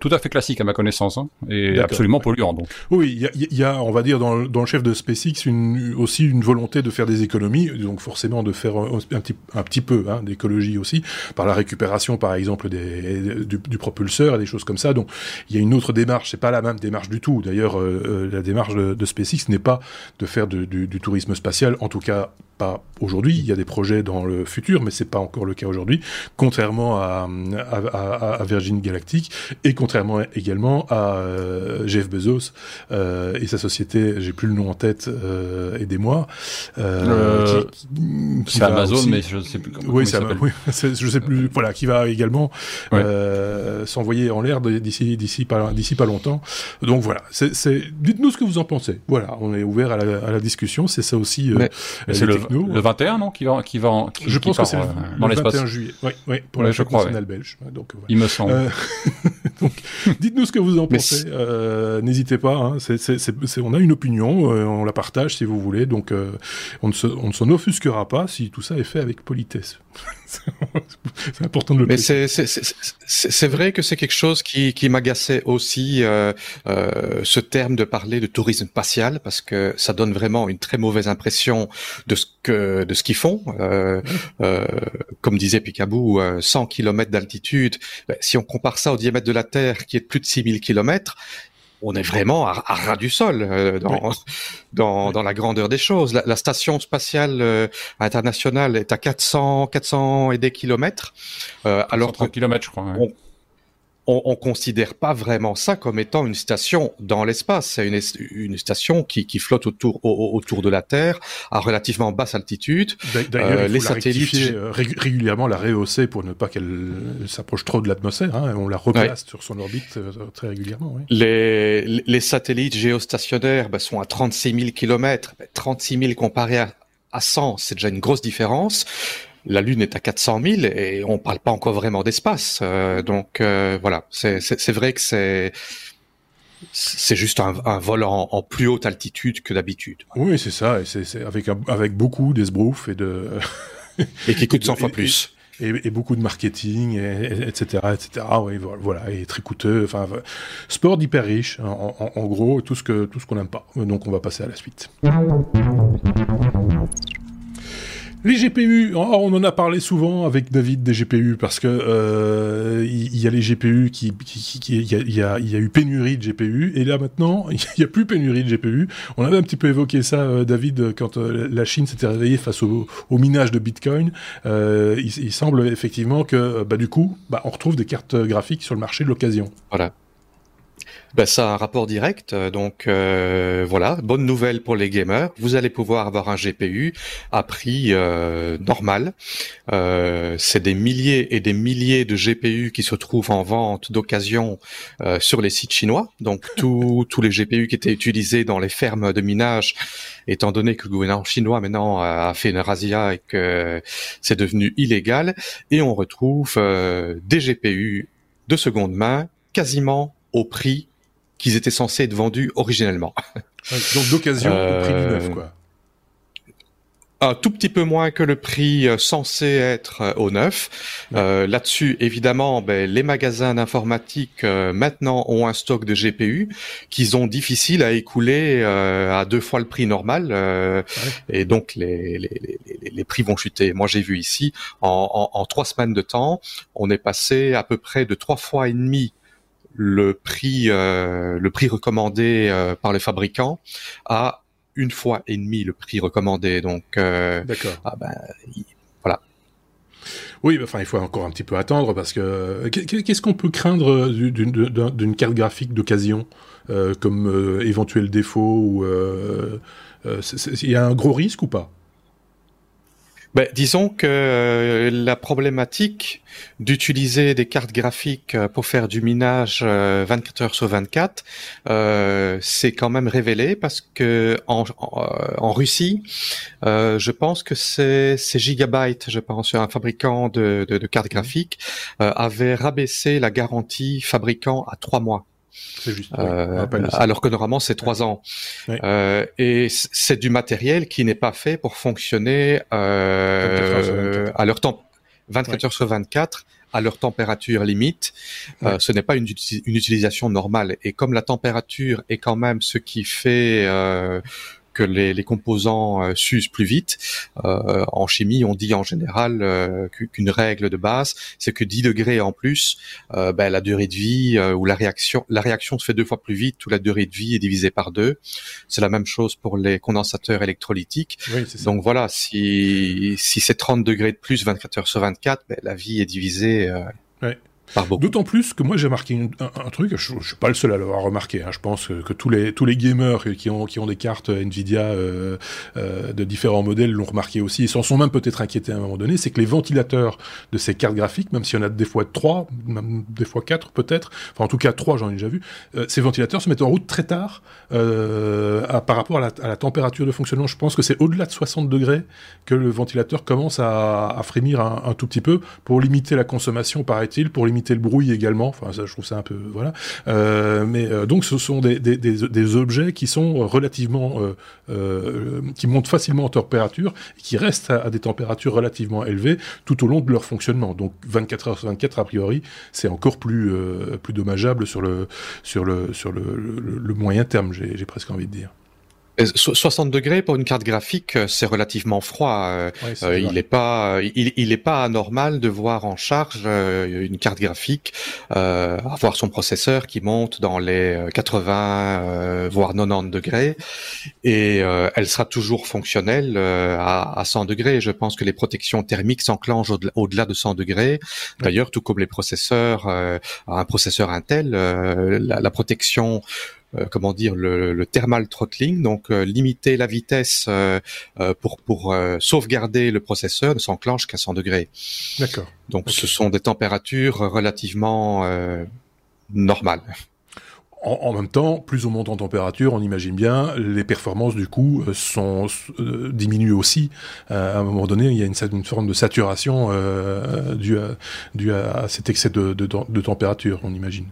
tout à fait classique à ma connaissance hein, et absolument polluant. Donc. Oui, il y a, y a, on va dire dans, dans le chef de SpaceX une, aussi une volonté de faire des économies, donc forcément de faire un, petit un petit peu hein, d'écologie aussi par la récupération par exemple des, du, du propulseur et des choses comme ça. Donc il y a une autre démarche, c'est pas la même démarche du tout. D'ailleurs, euh, euh, la démarche de, de SpaceX n'est pas de faire du, du, tourisme spatial, en tout cas pas aujourd'hui. Il y a des projets dans le futur, mais c'est pas encore le cas aujourd'hui. Contrairement à, à, à, Virgin Galactic et contrairement également à euh, Jeff Bezos euh, et sa société, j'ai plus le nom en tête, euh, aidez-moi. Euh, c'est Amazon, mais je sais plus comment. Oui, ça oui, je sais plus. Voilà, qui va également s'envoyer en l'air d'ici d'ici pas d'ici pas longtemps. Donc voilà, c'est dites-nous ce que vous en pensez. Voilà, on est ouvert à la, à la discussion. C'est ça aussi. c'est le le 21, non Qui va, qui va, qui, je pense que c'est le, euh, le 21 juillet. Oui, oui, pour la fête nationale belge. Donc, Il me semble. Euh, donc, dites-nous ce que vous en pensez. Euh, N'hésitez pas. Hein, c'est, c'est, c'est, on a une opinion, euh, on la partage si vous voulez. Donc, euh, on ne, se, on ne s'en offusquera pas si tout ça est fait avec politesse. c'est important de le Mais c'est, c'est, c'est, vrai que c'est quelque chose qui, qui m'agaçait aussi, euh, euh, ce terme de parler de tourisme spatial, parce que ça donne vraiment une très mauvaise impression de ce que de ce qu'ils font. Euh, euh, comme disait Picabou, 100 km d'altitude. Ben, si on compare ça au diamètre de la Terre, qui est de plus de 6000 km, on est vraiment à, à ras du sol euh, dans, dans, dans, la grandeur des choses. La, la station spatiale euh, internationale est à 400, 400 et des kilomètres, euh, alors kilomètres, je crois. Ouais on, on considère pas vraiment ça comme étant une station dans l'espace. C'est une, une, station qui, qui flotte autour, autour de la Terre à relativement basse altitude. D'ailleurs, euh, les satellites euh, régulièrement la rehausser pour ne pas qu'elle s'approche trop de l'atmosphère. Hein, on la replace sur son orbite euh, très régulièrement. Oui. Les, les satellites géostationnaires bah, sont à 36 000 km. 36 000 comparé à, à 100, c'est déjà une grosse différence la Lune est à 400 000 et on parle pas encore vraiment d'espace. Euh, donc euh, voilà, c'est vrai que c'est c'est juste un, un vol en, en, plus haute altitude que d'habitude. Oui, c'est ça, et c'est avec avec beaucoup d'esbrouf et de et qui coûte 100 fois plus. Et, et, beaucoup de marketing, et, etc., etc. Oui, voilà, et très coûteux. Enfin, sport d'hyper riche, en, en, en, gros, tout ce que tout ce qu'on n'aime pas. Donc, on va passer à la suite. Les GPU, oh, on en a parlé souvent avec David des GPU parce que euh, il y, a les GPU qui, il y, a, eu pénurie de GPU et là maintenant il y a plus pénurie de GPU. On avait un petit peu évoqué ça, euh, David, quand euh, la Chine s'était réveillée face au, minage de Bitcoin. il, semble effectivement que bah, du coup, bah, on retrouve des cartes graphiques sur le marché de l'occasion. Voilà ben, ça a un rapport direct. Euh, donc euh, voilà, bonne nouvelle pour les gamers. Vous allez pouvoir avoir un GPU à prix euh, normal. Euh, c'est des milliers et des milliers de GPU qui se trouvent en vente d'occasion euh, sur les sites chinois. Donc tous tous les GPU qui étaient utilisés dans les fermes de minage, étant donné que le gouvernement chinois maintenant a fait une razzia et que c'est devenu illégal, et on retrouve des GPU de seconde main quasiment au prix qu'ils étaient censés être vendus originellement. donc d'occasion au prix du neuf, quoi un tout petit peu moins que le prix euh, censé être euh, au neuf. Euh, Là-dessus, évidemment, ben, les magasins d'informatique euh, maintenant ont un stock de GPU qu'ils ont difficile à écouler à deux fois le prix normal, et donc les, les, les, les, prix vont chuter. Moi, j'ai vu ici en, en, en, trois semaines de temps, on est passé à peu près de trois fois et demi le prix le prix recommandé par les fabricants à une fois et demi le prix recommandé. Donc, euh, ah ben, voilà. Oui, enfin, il faut encore un petit peu attendre parce que qu'est-ce qu'on peut craindre d'une carte graphique d'occasion euh, comme euh, éventuel défaut ou il y a un gros risque ou pas? Ben, disons que euh, la problématique d'utiliser des cartes graphiques euh, pour faire du minage 24 euh, heures sur 24, euh, c'est quand même révélé parce que en, en, Russie, euh, je pense que c'est Gigabyte, je pense, un fabricant de, de, de cartes graphiques, avait rabaissé la garantie fabricant à trois mois. Juste, euh, alors que normalement c'est trois ans. Euh, et c'est du matériel qui n'est pas fait pour fonctionner euh, à leur temps 24 heures sur 24 à leur température limite. Euh, ce n'est pas une, une, utilisation normale. Et comme la température est quand même ce qui fait euh, que les, les composants euh, s'usent plus vite. Euh, en chimie, on dit en général euh, qu'une règle de base, c'est que 10 degrés en plus, ben, la durée de vie ou la réaction, la réaction se fait deux fois plus vite, ou la durée de vie est divisée par deux. C'est la même chose pour les condensateurs électrolytiques. Donc voilà, si, si c'est 30 degrés de plus 24 heures sur 24, ben, la vie est divisée. D'autant plus que moi j'ai marqué un, truc, je, je, suis pas le seul à l'avoir remarqué. Hein. Je pense que, tous les tous les gamers qui ont qui ont des cartes Nvidia euh, euh, de différents modèles l'ont remarqué aussi et s'en sont même peut-être inquiétés à un moment donné. C'est que les ventilateurs de ces cartes graphiques, même s'il y en a des fois trois, même des fois quatre peut-être, enfin en tout cas trois j'en ai déjà vu, euh, ces ventilateurs se mettent en route très tard par rapport à la, température de fonctionnement. Je pense que c'est au-delà de 60 degrés que le ventilateur commence à, à frémir un, un, tout petit peu pour limiter la consommation, paraît-il, pour limiter le bruit également. Enfin, ça, je trouve ça un peu voilà. Euh, mais euh, donc, ce sont des, des, des, objets qui sont relativement, euh, qui montent facilement en température et qui restent à, des températures relativement élevées tout au long de leur fonctionnement. Donc, 24 heures sur 24 a priori, c'est encore plus plus dommageable sur le sur le sur le, le moyen terme. J'ai presque envie de dire. 60 degrés pour une carte graphique, euh, c'est relativement froid. Euh, euh, il n'est pas, il, il est pas anormal de voir en charge une carte graphique euh, avoir son processeur qui monte dans les 80 voire 90 degrés et elle sera toujours fonctionnelle à, à, 100 degrés. Je pense que les protections thermiques s'enclenchent au-delà de 100 degrés. D'ailleurs, tout comme les processeurs, un processeur Intel, la, la protection euh, comment dire le, le, thermal throttling, donc euh, limiter la vitesse euh, pour pour sauvegarder le processeur ne s'enclenche qu'à 100 degrés. D'accord. Donc ce sont des températures relativement normales. En, même temps, plus on monte en température, on imagine bien, les performances du coup sont diminuent aussi. à un moment donné, il y a une, une forme de saturation due, à, due à, cet excès de, de, de température, on imagine.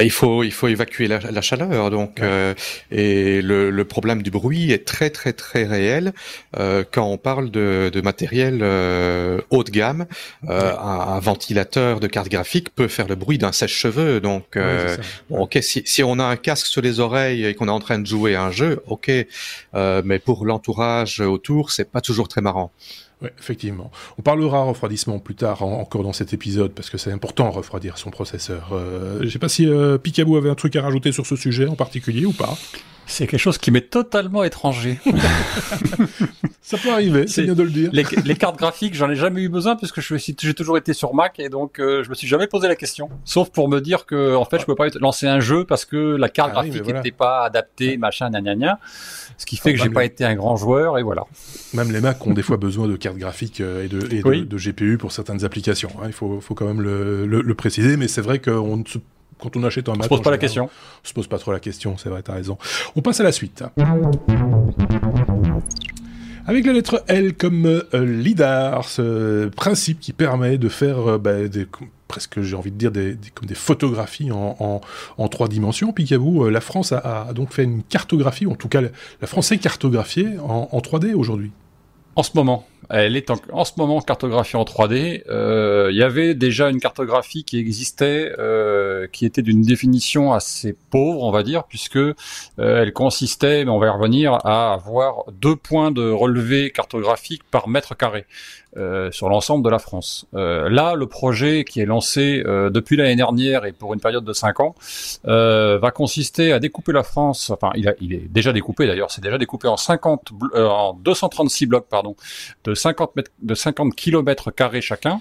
Il faut, il faut évacuer la, la chaleur, donc euh, et le, le, problème du bruit est très très très réel euh, quand on parle de, de matériel euh, haut de gamme. Euh, un, un, ventilateur de carte graphique peut faire le bruit d'un sèche-cheveux, donc euh, bon, ok, si, si, on a un casque sur les oreilles et qu'on est en train de jouer à un jeu, ok, mais pour l'entourage autour, c'est pas toujours très marrant. Oui, effectivement. On parlera refroidissement plus tard encore dans cet épisode parce que c'est important de refroidir son processeur. Euh, je ne sais pas si euh, Picaboo avait un truc à rajouter sur ce sujet en particulier ou pas. C'est quelque chose qui m'est totalement étranger. Ça peut arriver, c'est bien de le dire. Les, les cartes graphiques, j'en ai jamais eu besoin puisque j'ai toujours été sur Mac et donc euh, je me suis jamais posé la question. Sauf pour me dire que en fait, je peux pas lancer un jeu parce que la carte ah graphique n'était pas adaptée, machin, gna gna Ce qui fait que j'ai pas été un grand joueur et voilà. Même les Mac ont des fois besoin de cartes graphiques euh, et de, et de, de GPU pour certaines applications. Hein. Il faut, faut quand même le, le, le préciser, mais c'est vrai qu'on ne se quand on achète un Mac. On se pose pas la question. On se pose pas trop la question, c'est vrai, t'as raison. On passe à la suite. Avec la lettre L comme euh, LIDAR, ce principe qui permet de faire euh, bah, des presque, j'ai envie de dire, des, comme des photographies en, en, trois dimensions. Picabou, la France a, donc fait une cartographie, en tout cas, la France est cartographiée en, en 3D aujourd'hui. En ce moment, elle est en, ce moment cartographiée en 3D. Euh, il y avait déjà une cartographie qui existait, euh, qui était d'une définition assez pauvre, on va dire, puisque euh, elle consistait, mais on va y revenir, à avoir deux points de relevé cartographique par mètre carré. Euh, sur l'ensemble de la France. Euh, là, le projet qui est lancé euh, depuis l'année dernière et pour une période de 5 ans va consister à découper la France. Enfin, il, a, il est déjà découpé d'ailleurs. C'est déjà découpé en 50, en 236 blocs, pardon, 50 mètres, de 50 kilomètres carrés chacun.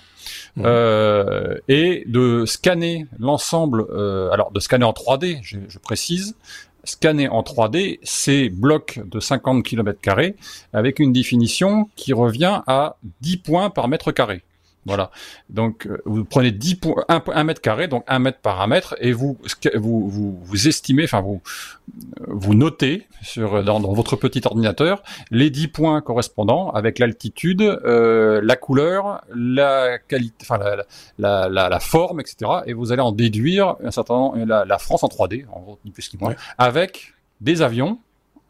Mmh. et de scanner l'ensemble, alors de scanner en 3D, je, je précise, scanner en 3D ces blocs de 50 km avec une définition qui revient à 10 points par mètre carré. Voilà. Donc euh, vous prenez 10 points, 1, mètre carré, donc 1 mètre par 1 mètre, et vous vous, vous, vous estimez, enfin vous vous notez sur dans, dans, votre petit ordinateur les 10 points correspondants avec l'altitude, euh, la couleur, la qualité, enfin la, la, la, la, forme, etc. Et vous allez en déduire un certain la, la France en 3D, en gros, ni plus ni moins, avec des avions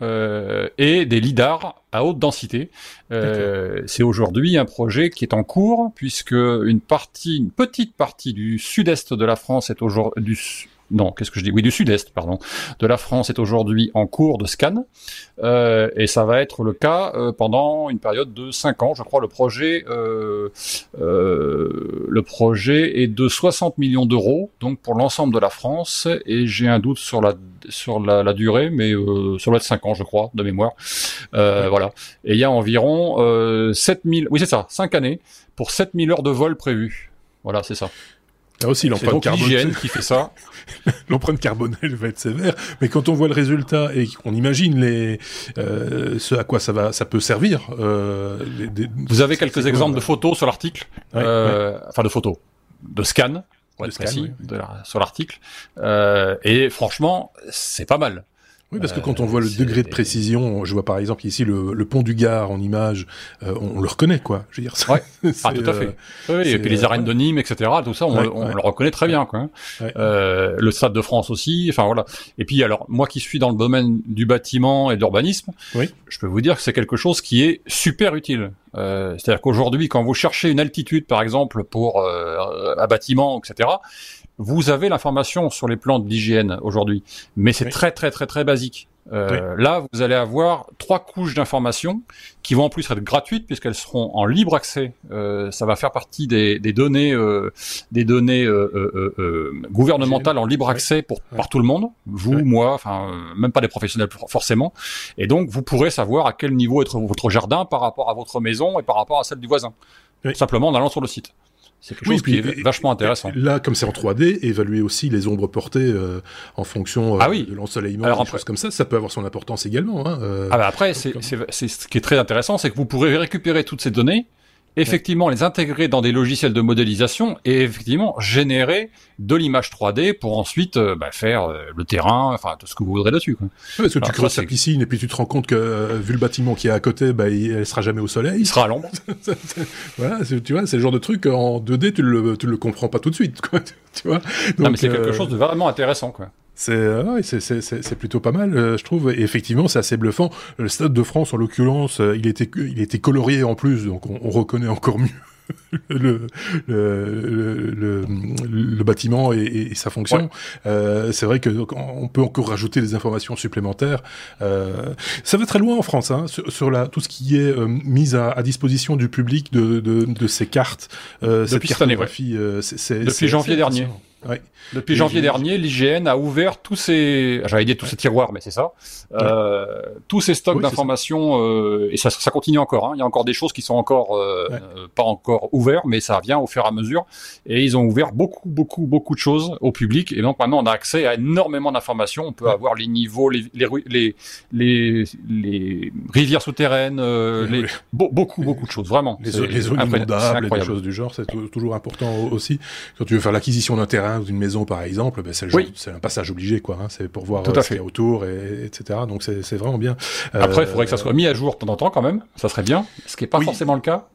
euh, et des lidars à haute densité. Euh, c'est aujourd'hui un projet qui est en cours puisque une partie, une petite partie du sud-est de la France est aujourd'hui du non, qu'est-ce que je dis? Oui, du sud-est, pardon, de la France est aujourd'hui en cours de scan, euh, et ça va être le cas euh, pendant une période de 5 ans. Je crois le projet, euh, euh, le projet est de 60 millions d'euros, donc pour l'ensemble de la France, et j'ai un doute sur la sur la, la durée, mais euh, ça va être 5 ans, je crois, de mémoire. Euh, voilà. Et il y a environ 7000, oui c'est ça, 5 années pour 7000 heures de vol prévues. Voilà, c'est ça. Là aussi, l'empreinte carbone qui fait ça. l'empreinte carbone, elle va être sévère. Mais quand on voit le résultat et qu'on imagine les, euh, ce à quoi ça va, ça peut servir. Euh, Vous avez quelques exemples de photos sur l'article, euh, enfin de photos, de scans, de scan, sur l'article. Euh, et franchement, c'est pas mal. Oui, parce que quand on voit le degré de précision, je vois par exemple ici le, pont du Gard en image, euh, on, le reconnaît, quoi. Je veux dire, ouais. ah, tout à fait. Euh, oui, et puis les arènes de Nîmes, etc. Tout ça, on, le reconnaît très bien, quoi. Euh, le Stade de France aussi. Enfin voilà. Et puis alors, moi qui suis dans le domaine du bâtiment et de l'urbanisme, je peux vous dire que c'est quelque chose qui est super utile. Euh, C'est-à-dire qu'aujourd'hui, quand vous cherchez une altitude, par exemple, pour euh, un bâtiment, etc vous avez l'information sur les plans de l'hygiène aujourd'hui, mais c'est très très très très basique. Euh, Là, vous allez avoir trois couches d'informations qui vont en plus être gratuites puisqu'elles seront en libre accès. Euh, ça va faire partie des, des données, euh, des données euh, euh, euh, gouvernementales en libre accès pour par tout le monde, vous, moi, enfin même pas des professionnels forcément. Et donc, vous pourrez savoir à quel niveau est votre jardin par rapport à votre maison et par rapport à celle du voisin, simplement en allant sur le site. C'est quelque chose qui est vachement intéressant. Là, comme c'est en 3D, évaluer aussi les ombres portées euh, en fonction euh, ah oui. de l'ensoleillement, des choses comme ça, ça peut avoir son importance également. Hein, euh, ah bah après, c'est ce qui est très intéressant, c'est que vous pourrez récupérer toutes ces données effectivement les intégrer dans des logiciels de modélisation et effectivement générer de l'image 3D pour ensuite euh, bah, faire euh, le terrain, enfin tout ce que vous voudrez dessus. Quoi. parce que tu creuses ta piscine et puis tu te rends compte que euh, vu le bâtiment qui est à côté, bah, il, elle sera jamais au soleil. Il sera à l'ombre. voilà, tu vois, c'est le genre de truc en 2D tu le tu le comprends pas tout de suite. Quoi, tu vois. non mais c'est quelque chose de vraiment intéressant quoi. C'est c'est plutôt pas mal, je trouve. Et effectivement, c'est assez bluffant. Le Stade de France, en l'occurrence, il était il était colorié en plus, donc on, on reconnaît encore mieux le, le, le, bâtiment et, sa fonction. Euh, c'est vrai que on peut encore rajouter des informations supplémentaires. Euh, ça va très loin en France hein, sur, la, tout ce qui est euh, mis à, disposition du public de, de, de ces cartes. Euh, Depuis cette cartographie, euh, Depuis janvier dernier. Depuis janvier dernier, l'IGN a ouvert tous ces, j'allais dire tous ces tiroirs, mais c'est ça, euh, tous ces stocks d'informations euh, et ça, ça, continue encore. Hein. Il y a encore des choses qui sont encore euh, pas encore ouvertes, mais ça vient au fur et à mesure. Et ils ont ouvert beaucoup, beaucoup, beaucoup de choses au public. Et donc maintenant, on a accès à énormément d'informations. On peut avoir les niveaux, les les les, les, rivières souterraines, beaucoup, beaucoup de choses, vraiment. Les, les zones inondables, des choses du genre, c'est toujours important aussi. Quand tu veux faire l'acquisition d'un terrain d'une maison par exemple, ben c'est un passage obligé quoi. Hein, c'est pour voir Tout euh, ce qu'il y a autour et etc. Donc c'est vraiment bien. Après, il faudrait que ça soit mis à jour de temps en temps quand même. Ça serait bien, ce qui est pas forcément le cas.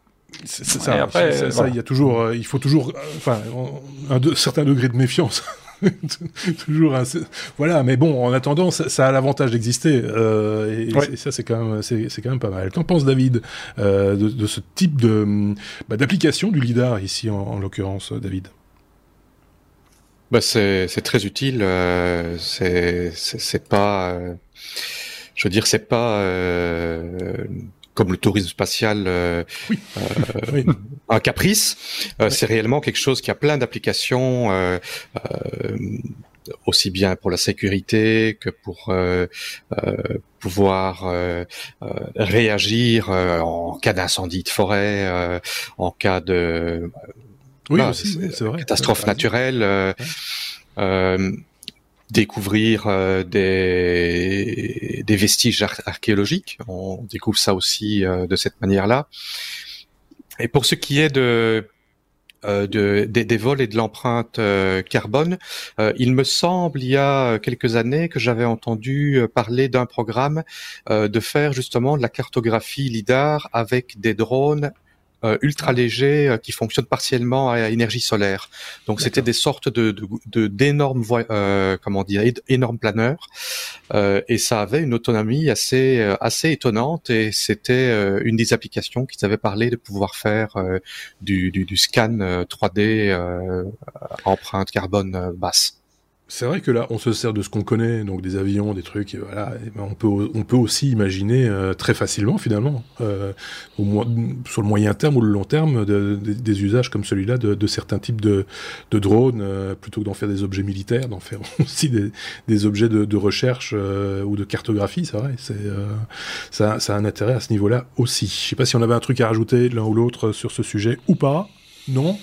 ça, après, ça, il y a toujours, il faut toujours, enfin, un, de, certain degré de méfiance. toujours voilà mais bon en attendant ça, a l'avantage d'exister euh, et, ça c'est quand même c'est quand même pas mal qu'en pense David euh, de, ce type de bah, d'application du lidar ici en, l'occurrence David? Bah c'est très utile euh, c'est c'est pas je veux dire c'est pas comme le tourisme spatial euh, euh, un caprice. Euh, c'est réellement quelque chose qui a plein d'applications, aussi bien pour la sécurité que pour pouvoir réagir en cas d'incendie de forêt, en cas de oui, aussi, vrai. catastrophe naturelle découvrir euh, des, des, vestiges archéologiques. On découvre ça aussi euh, de cette manière-là. Et pour ce qui est de, euh, de des, des, vols et de l'empreinte carbone, il me semble il y a quelques années que j'avais entendu parler d'un programme de faire justement de la cartographie lidar avec des drones euh, ultra léger euh, qui fonctionne partiellement à énergie solaire. Donc c'était des sortes de d'énormes de, euh, comment dire énormes planeurs euh, et ça avait une autonomie assez assez étonnante et c'était une des applications qui avaient parlé de pouvoir faire du, du, du, scan 3D empreinte carbone basse. C'est vrai que là, on se sert de ce qu'on connaît, donc des avions, des trucs, voilà. Ben, on peut, on peut aussi imaginer euh, très facilement, finalement, euh, au moins, sur le moyen terme ou le long terme, des usages comme celui-là de, certains types de, drones, euh, plutôt que d'en faire des objets militaires, d'en faire aussi des, objets de, recherche ou de cartographie. C'est vrai, c'est ça, ça a un intérêt à ce niveau-là aussi. Je sais pas si on avait un truc à rajouter l'un ou l'autre sur ce sujet ou pas. Non?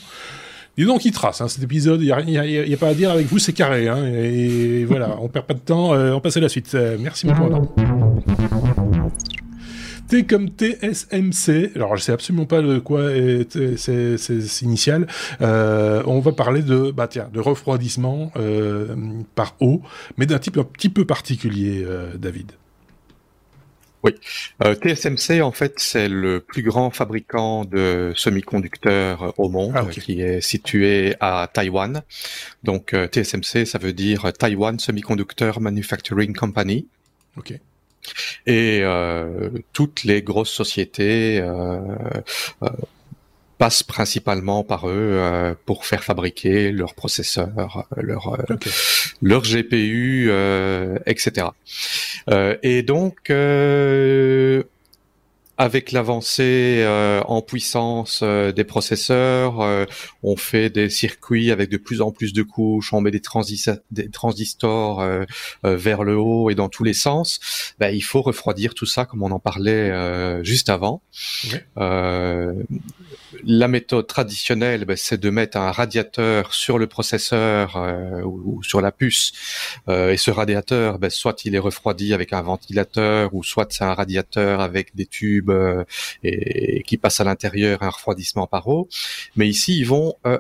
Dis donc, il trace hein, cet épisode. Il n'y a, pas à dire avec vous, c'est carré. Hein, et, voilà, on perd pas de temps. Euh, on passe à la suite. Euh, merci beaucoup. T comme TSMC. Alors, je sais absolument pas de quoi est, c'est, initial. Euh, on va parler de, bah tiens, de refroidissement par eau, mais d'un type un petit peu particulier, David. Oui, euh, TSMC en fait c'est le plus grand fabricant de semi-conducteurs au monde, ah, qui est situé à Taïwan. Donc euh, TSMC ça veut dire Taiwan Semiconductor Manufacturing Company. Ok. Et euh, toutes les grosses sociétés passent principalement par eux euh, pour faire fabriquer leurs processeurs, leur euh, leur GPU, euh, etc. et donc avec l'avancée euh, en puissance euh, des processeurs, euh, on fait des circuits avec de plus en plus de couches, on met des, des transistors vers le haut et dans tous les sens. Ben, il faut refroidir tout ça, comme on en parlait juste avant. La méthode traditionnelle, ben, c'est de mettre un radiateur sur le processeur ou, sur la puce, et ce radiateur, ben, soit il est refroidi avec un ventilateur, ou soit c'est un radiateur avec des tubes euh, et, qui passe à l'intérieur un refroidissement par eau. Mais ici, ils vont euh,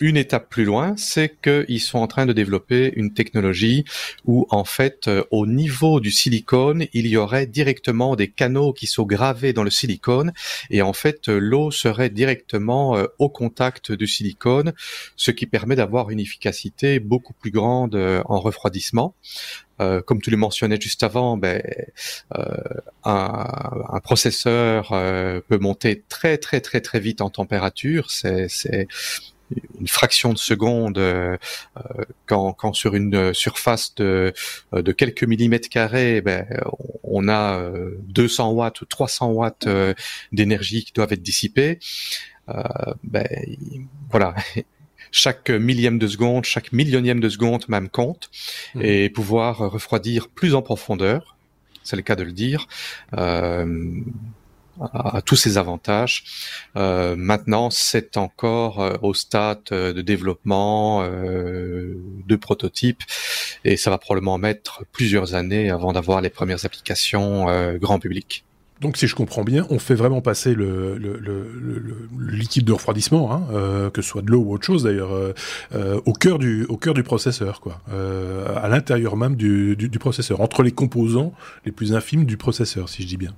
une étape plus loin, c'est qu'ils sont en train de développer une technologie où, en fait, euh, au niveau du silicone, il y aurait directement des canaux qui sont gravés dans le silicone, et en fait, l'eau serait directement au contact du silicone, ce qui permet d'avoir une efficacité beaucoup plus grande en refroidissement. Euh, comme tu le mentionnais juste avant, ben, euh, un, un, processeur euh, peut monter très très très très vite en température. C'est une fraction de seconde euh, quand, quand, sur une surface de, de quelques millimètres carrés, ben, on a 200 watts ou 300 watts d'énergie qui doivent être dissipés. ben, voilà, chaque millième de seconde, chaque millionième de seconde même compte, mmh. et pouvoir refroidir plus en profondeur, c'est le cas de le dire, euh, à, tous ces avantages. Euh, maintenant, c'est encore euh, au stade de développement, de prototype, et ça va probablement mettre plusieurs années avant d'avoir les premières applications grand public. Donc, si je comprends bien, on fait vraiment passer le, liquide de refroidissement, hein, euh, que ce soit de l'eau ou autre chose d'ailleurs, euh, euh, au cœur du au cœur du processeur, quoi, à l'intérieur même du, processeur, entre les composants les plus infimes du processeur, si je dis bien.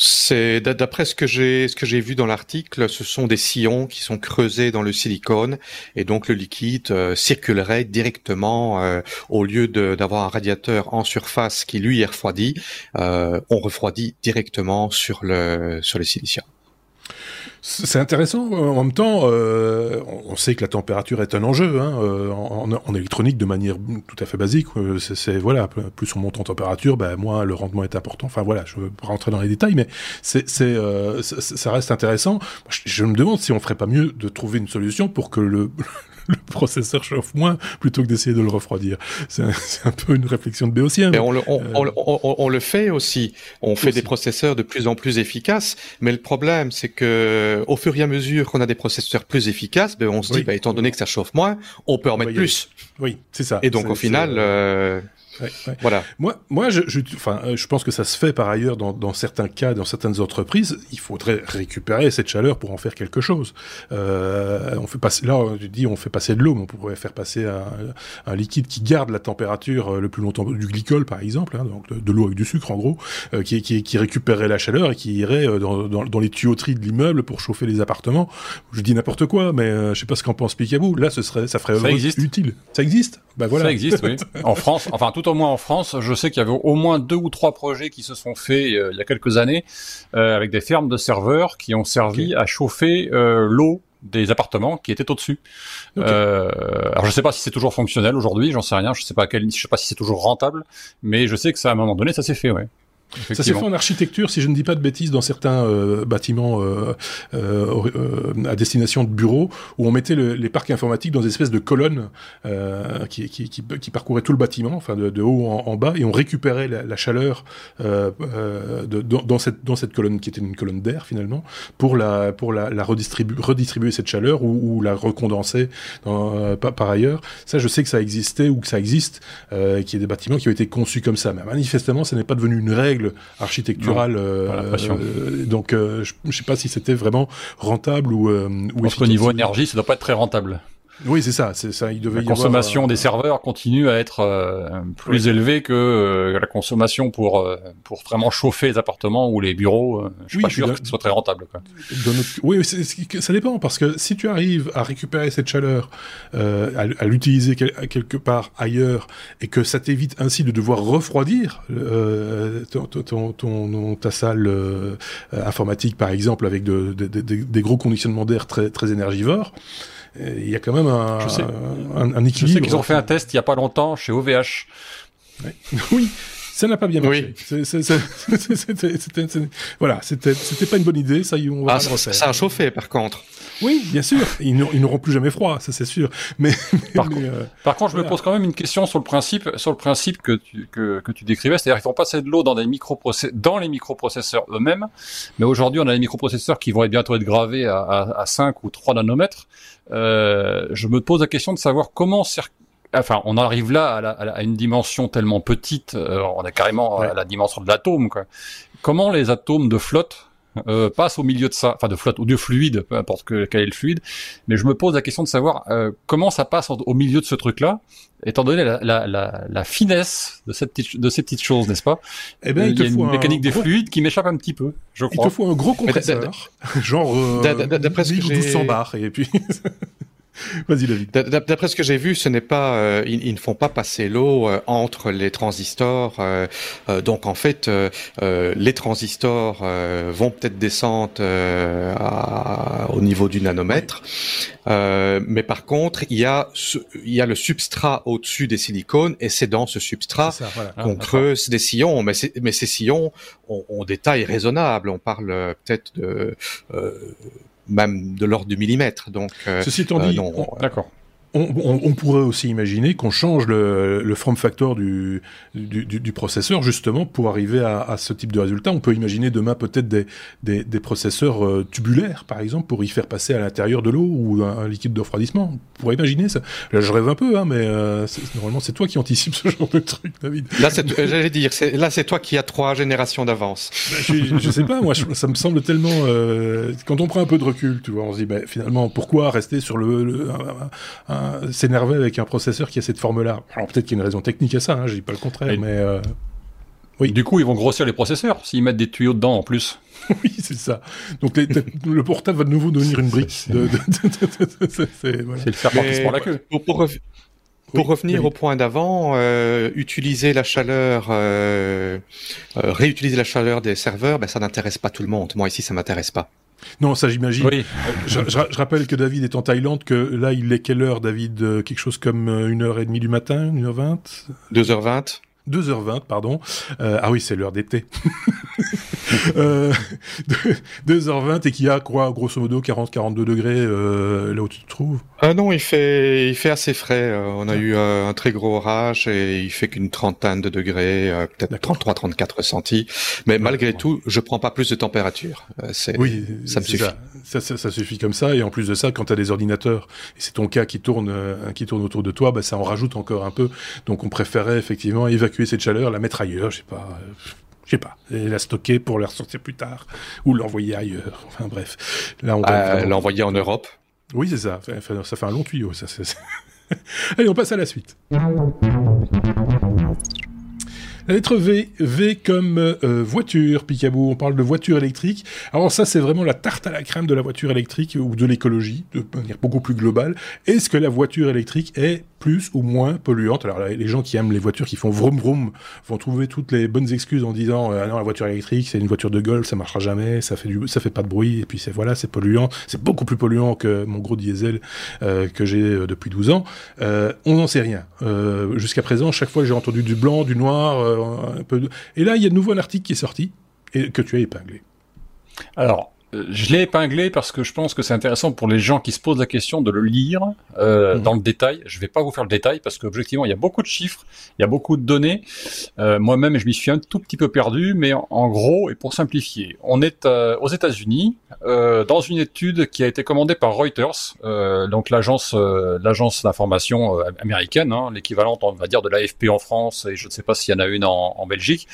C'est d'après ce que j'ai ce que j'ai vu dans l'article, ce sont des sillons qui sont creusés dans le silicone et donc le liquide euh, circulerait directement euh, au lieu d'avoir un radiateur en surface qui lui est refroidi, euh, on refroidit directement sur le sur le silicium. C'est intéressant. En même temps, euh, on sait que la température est un enjeu hein, euh, en, électronique de manière tout à fait basique. Euh, c'est voilà, plus on monte en température, ben moins le rendement est important. Enfin voilà, je veux rentrer dans les détails, mais c'est ça reste intéressant. Je, me demande si on ferait pas mieux de trouver une solution pour que le le processeur chauffe moins plutôt que d'essayer de le refroidir. C'est un, peu une réflexion de béotien. Mais on, le, on, on, on, le fait aussi. On fait des processeurs de plus en plus efficaces, mais le problème, c'est que au fur et à mesure qu'on a des processeurs plus efficaces, ben, on se dit, bah, étant donné que ça chauffe moins, on peut en mettre plus. Oui, c'est ça. Et donc au final, euh, voilà. Moi, moi, je, je, enfin, euh, je pense que ça se fait par ailleurs dans, dans, certains cas, dans certaines entreprises. Il faudrait récupérer cette chaleur pour en faire quelque chose. Euh, on fait passer, là, tu dis, on fait passer de l'eau, mais on pourrait faire passer un, un, liquide qui garde la température euh, le plus longtemps, du glycol par exemple, hein, donc de, l'eau avec du sucre en gros, euh, qui, qui, qui, récupérerait la chaleur et qui irait dans, dans, dans les tuyauteries de l'immeuble pour chauffer les appartements. Je dis n'importe quoi, mais euh, je sais pas ce qu'en pense Picabou. Là, ce serait, ça ferait ça existe. utile. Ça existe? Bah voilà. Ça existe, oui. en France, enfin tout au moins en France, je sais qu'il y avait au moins deux ou trois projets qui se sont faits euh, il y a quelques années euh, avec des fermes de serveurs qui ont servi à chauffer euh, l'eau des appartements qui étaient au-dessus. Euh, alors je sais pas si c'est toujours fonctionnel aujourd'hui, j'en sais rien, je sais pas quel, je sais pas si c'est toujours rentable, mais je sais que ça à un moment donné ça s'est fait, ouais. Ça s'est fait en architecture, si je ne dis pas de bêtises, dans certains euh, bâtiments euh, euh, à destination de bureaux, où on mettait les parcs informatiques dans des espèces de colonnes qui, qui, qui, qui, parcouraient tout le bâtiment, enfin de, de haut en, bas, et on récupérait la, la chaleur de, dans, cette, dans cette colonne qui était une colonne d'air finalement, pour la, pour la, la redistribuer, redistribuer cette chaleur ou, ou la recondenser dans, par, par, ailleurs. Ça, je sais que ça existait ou que ça existe, qu'il y a des bâtiments qui ont été conçus comme ça, mais manifestement, ça n'est pas devenu une règle architecturale. Euh, euh, donc, euh, je ne sais pas si c'était vraiment rentable ou. ou Parce qu'au niveau énergie, ça doit pas être très rentable. Oui, c'est ça. C'est ça. Il devait la consommation des serveurs continue à être euh, plus élevée que euh, la consommation pour euh, pour vraiment chauffer les appartements ou les bureaux. je suis pas sûr que ce soit très rentable. Quoi. Oui, ça dépend parce que si tu arrives à récupérer cette chaleur, à, à l'utiliser quelque part ailleurs et que ça t'évite ainsi de devoir refroidir ton, ton, ton, ta salle informatique par exemple avec de, de, de, des gros conditionnements d'air très très énergivores il y a quand même un, un, un, équilibre. Je sais qu'ils ont fait un test il y a pas longtemps chez OVH. Oui, ça n'a pas bien marché. voilà, c'était pas une bonne idée. Ça, on va ah, ça, a chauffé, par contre. Oui, bien sûr. Ils n'auront plus jamais froid, ça c'est sûr. Mais, par, contre, euh, par contre, je me pose quand même une question sur le principe, sur le principe que tu, que, que tu décrivais, c'est-à-dire qu'ils vont passer de l'eau dans des dans les microprocesseurs eux-mêmes. Mais aujourd'hui, on a des microprocesseurs qui vont être bientôt être gravés à, à, à 5 ou 3 nanomètres. Euh, je me pose la question de savoir comment enfin, on arrive là à, une dimension tellement petite, euh, on est carrément à la dimension de l'atome. Comment les atomes de flotte euh, passent au milieu de ça, enfin de flotte ou de fluide, peu importe que, quel est le fluide. Mais je me pose la question de savoir euh, comment ça passe au milieu de ce truc-là, étant donné la, la, la, la, finesse de, cette petite, de ces petites choses, n'est-ce pas? Eh bien, il, y a une mécanique des fluides qui m'échappe un petit peu, je crois. Il te faut un gros compresseur, genre euh, d'après ce que 1200 bars, et puis Vas-y, David. D'après ce que j'ai vu, ce n'est pas, euh, ils, ne font pas passer l'eau euh, entre les transistors. Euh, donc en fait, les transistors vont peut-être descendre au niveau du nanomètre, mais par contre, il y a, il y a le substrat au-dessus des silicones, et c'est dans ce substrat qu'on ah, creuse des sillons. Mais, mais ces sillons ont, ont des tailles raisonnables. On parle peut-être de même de l'ordre du millimètre. Donc, Ceci étant dit, d'accord on, pourrait aussi imaginer qu'on change le, form factor du, du, processeur justement pour arriver à, ce type de résultat. On peut imaginer demain peut-être des, des, processeurs euh, tubulaires, par exemple, pour y faire passer à l'intérieur de l'eau ou un, liquide de refroidissement. On pourrait imaginer ça. Là, je rêve un peu, hein, mais euh, normalement c'est toi qui anticipe ce genre de truc, David. Là, j'allais dire, là c'est toi qui as trois générations d'avance. Ben, je, sais pas, moi, ça me semble tellement. Euh, quand on prend un peu de recul, tu vois, on se dit, ben, finalement, pourquoi rester sur le, s'énerver avec un processeur qui a cette forme-là. Alors peut-être qu'il y a une raison technique à ça, hein, je dis pas le contraire, mais... Euh, Oui. Du coup, ils vont grossir les processeurs s'ils mettent des tuyaux dedans en plus. oui, c'est ça. Donc le portable va de nouveau devenir une brique. C'est le faire partir pour la queue. Pour, revenir au point d'avant, euh, utiliser la chaleur, euh, euh, réutiliser la chaleur des serveurs, ben, ça n'intéresse pas tout le monde. Moi ici, ça m'intéresse pas. Non, ça j'imagine. Oui. Je, rappelle que David est en Thaïlande, que là il est quelle heure, David? Quelque chose comme une heure et demie du matin, une heure vingt? 2h20 2h20, pardon. Euh, ah oui, c'est l'heure d'été. euh, 2h20 et qui a quoi, grosso modo, 40-42 degrés euh, là où tu te trouves? Ah non, il fait, il fait assez frais. On a eu un très gros orage et il fait qu'une trentaine de degrés, peut-être 33-34 sentis. Mais malgré tout, je prends pas plus de température. oui, ça me suffit. Ça. Ça, ça, suffit comme ça. Et en plus de ça, quand tu as des ordinateurs, et c'est ton cas qui tourne, qui tourne autour de toi, bah, ça en rajoute encore un peu. Donc on préférait effectivement évacuer cette chaleur, la mettre ailleurs, je sais pas. Euh, je sais pas, et la stocker pour la ressortir plus tard, ou l'envoyer ailleurs. Enfin bref. Là, on euh, l'envoyer en Europe. Oui, c'est ça. Ça fait un long tuyau. Ça, Allez, on passe à la suite. La lettre V, V comme euh, voiture, Picabou. On parle de voiture électrique. Alors ça, c'est vraiment la tarte à la crème de la voiture électrique ou de l'écologie, de manière beaucoup plus globale. Est-ce que la voiture électrique est plus ou moins polluante? Alors les gens qui aiment les voitures qui font vroom vroom vont trouver toutes les bonnes excuses en disant euh, ah non la voiture électrique c'est une voiture de golf, ça marchera jamais, ça fait du, ça fait pas de bruit et puis c'est voilà c'est polluant, c'est beaucoup plus polluant que mon gros diesel euh, que j'ai depuis 12 ans. on n'en sait rien. Jusqu'à présent, chaque fois j'ai entendu du blanc, du noir Et là, il y a de nouveau un article qui est sorti et que tu as épinglé. Alors, je l'ai épinglé parce que je pense que c'est intéressant pour les gens qui se posent la question de le lire euh, mhm. dans le détail. Je vais pas vous faire le détail parce qu'objectivement il y a beaucoup de chiffres, il y a beaucoup de données. Euh, Moi-même je m'y suis un tout petit peu perdu, mais en, gros et pour simplifier, on est euh, aux États-Unis euh, dans une étude qui a été commandée par Reuters, donc l'agence l'agence d'information américaine, hein, l'équivalent on va dire de l'AFP en France et je ne sais pas s'il y en a une en, en Belgique.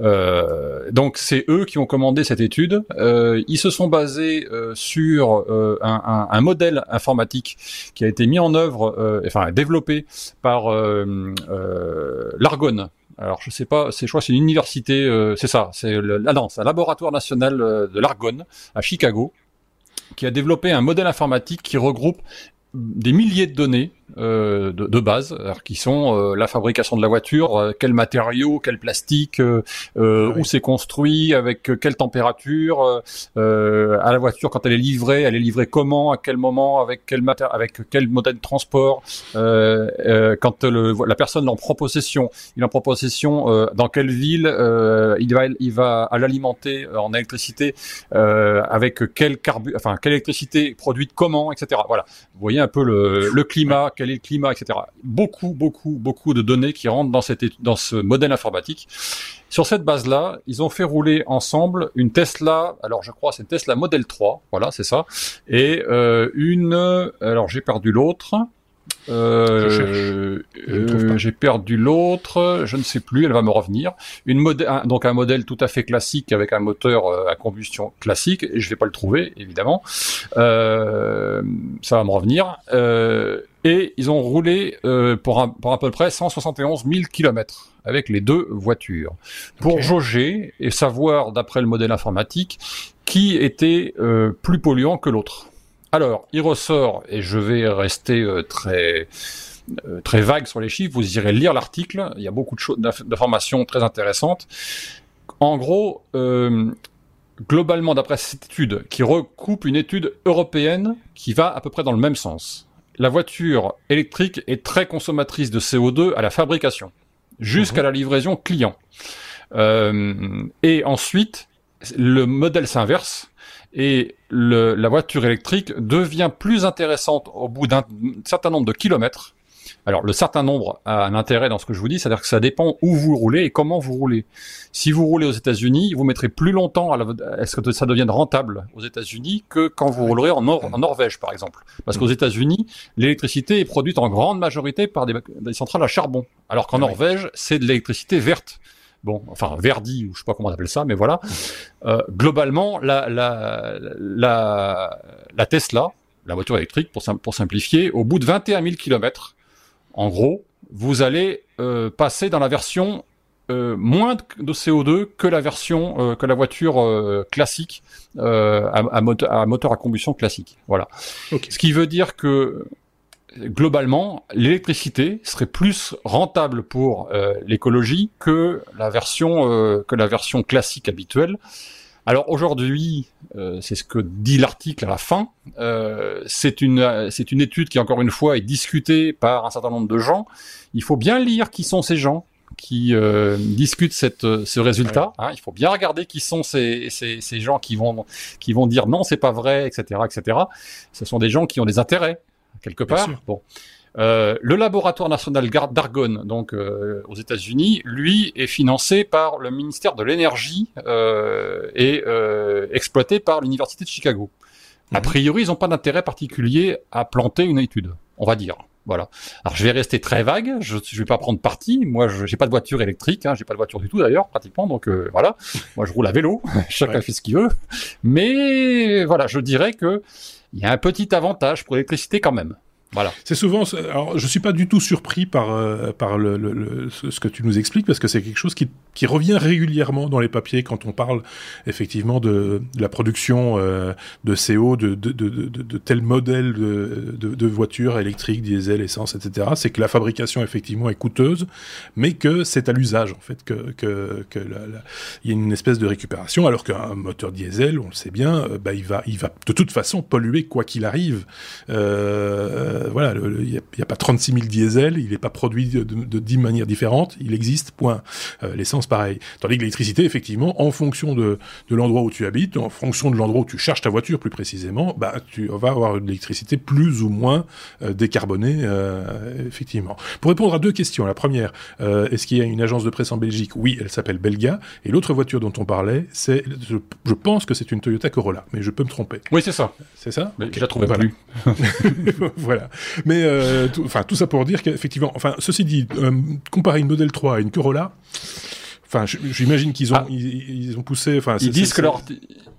Euh, donc c'est eux qui ont commandé cette étude. Euh, ils se sont basés euh, sur euh, un, un, un, modèle informatique qui a été mis en œuvre, euh, enfin développé par l'Argonne. Alors je sais pas, c'est je crois c'est une université, c'est ça, c'est ah non, un laboratoire national de l'Argonne à Chicago qui a développé un modèle informatique qui regroupe des milliers de données euh, de, de, base, alors, qui sont euh, la fabrication de la voiture, euh, quel matériau, quel plastique, euh, où c'est construit, avec quelle température, à la voiture quand elle est livrée, elle est livrée comment, à quel moment, avec quel matériau, avec quel modèle de transport, quand le, la personne en prend possession, il en prend possession dans quelle ville, il va il va à l'alimenter en électricité, avec quel carbu, enfin quelle électricité produite comment, etc. Voilà, vous voyez un peu le, le climat quel est le climat, etc. Beaucoup, beaucoup, beaucoup de données qui rentrent dans, cette, dans ce modèle informatique. Sur cette base-là, ils ont fait rouler ensemble une Tesla, alors je crois c'est une Tesla Model 3, voilà, c'est ça, et euh, une, alors j'ai perdu l'autre, euh, euh, j'ai perdu l'autre, je ne sais plus, elle va me revenir. Une modèle, donc un modèle tout à fait classique avec un moteur euh, à combustion classique, et je vais pas le trouver évidemment. Euh, ça va me revenir. Euh, et ils ont roulé pour, pour à peu près 171 000 kilomètres avec les deux voitures pour jauger et savoir d'après le modèle informatique qui était plus polluant que l'autre. Alors, il ressort, et je vais rester euh, très euh, très vague sur les chiffres, vous irez lire l'article, il y a beaucoup d'informations très intéressantes. En gros, euh, globalement, d'après cette étude, qui recoupe une étude européenne qui va à peu près dans le même sens, la voiture électrique est très consommatrice de CO2 à la fabrication, jusqu'à mhm. la livraison client. et ensuite, le modèle s'inverse, et le, la voiture électrique devient plus intéressante au bout d'un certain nombre de kilomètres. Alors, le certain nombre a un intérêt dans ce que je vous dis, c'est-à-dire que ça dépend où vous roulez et comment vous roulez. Si vous roulez aux États-Unis, vous mettrez plus longtemps à, ce que ça devienne rentable aux États-Unis que quand vous roulerez en, en Norvège, par exemple? Parce qu'aux États-Unis, l'électricité est produite en grande majorité par des, des centrales à charbon, alors qu'en Norvège, c'est de l'électricité verte bon, enfin Verdi ou je sais pas comment on appelle ça, mais voilà. Euh, globalement, la, la, la, la, Tesla, la voiture électrique, pour, pour simplifier, au bout de 21 000 km, en gros, vous allez euh, passer dans la version moins de CO2 que la version que la voiture classique à, moteur, à, moteur, à combustion classique. Voilà. Ce qui veut dire que globalement, l'électricité serait plus rentable pour euh, l'écologie que la version euh, que la version classique habituelle. Alors aujourd'hui, euh, c'est ce que dit l'article à la fin. c'est une c'est une étude qui encore une fois est discutée par un certain nombre de gens. Il faut bien lire qui sont ces gens qui discutent cette, ce résultat. Hein. il faut bien regarder qui sont ces, ces, ces gens qui vont qui vont dire non, c'est pas vrai, etc., etc. Ce sont des gens qui ont des intérêts quelque part. Bon. Euh, le laboratoire national d'Argonne, donc euh, aux États-Unis, lui est financé par le ministère de l'énergie euh, et euh, exploité par l'université de Chicago. A mhm. priori, ils n'ont pas d'intérêt particulier à planter une étude, on va dire. Voilà. Alors je vais rester très vague. Je ne vais pas prendre parti. Moi, je n'ai pas de voiture électrique. Hein, j'ai pas de voiture du tout d'ailleurs, pratiquement. Donc euh, voilà. Moi, je roule à vélo. Chacun fait ce qu'il veut. Mais voilà, je dirais que il y a un petit avantage pour l'électricité quand même. Voilà. C'est souvent. Alors, je suis pas du tout surpris par euh, par le, ce que tu nous expliques parce que c'est quelque chose qui, qui revient régulièrement dans les papiers quand on parle effectivement de, la production euh, de CO, de de, de, tel modèle de, de, voitures électriques, diesel, essence, etc. C'est que la fabrication effectivement est coûteuse, mais que c'est à l'usage en fait que que, y a une espèce de récupération, alors qu'un moteur diesel, on le sait bien, euh, bah, il va il va de toute façon polluer quoi qu'il arrive. Voilà, il n'y a, pas 36 000 diesel, il n'est pas produit de, de, 10 manières différentes, il existe, point. Euh, l'essence, pareil. Tandis que l'électricité, effectivement, en fonction de, l'endroit où tu habites, en fonction de l'endroit où tu charges ta voiture plus précisément, bah, tu vas avoir de l'électricité plus ou moins euh, décarbonée, effectivement. Pour répondre à deux questions, la première, est-ce qu'il y a une agence de presse en Belgique? Oui, elle s'appelle Belga. Et l'autre voiture dont on parlait, c'est, je, pense que c'est une Toyota Corolla, mais je peux me tromper. Oui, c'est ça. C'est ça? Mais Je la trouvais plus. voilà. Mais euh, tout, ça pour dire qu'effectivement, enfin, ceci dit, euh, comparer une Model 3 à une Corolla, enfin, j'imagine qu'ils ont, ah. ils, ont poussé, enfin, ils disent que leur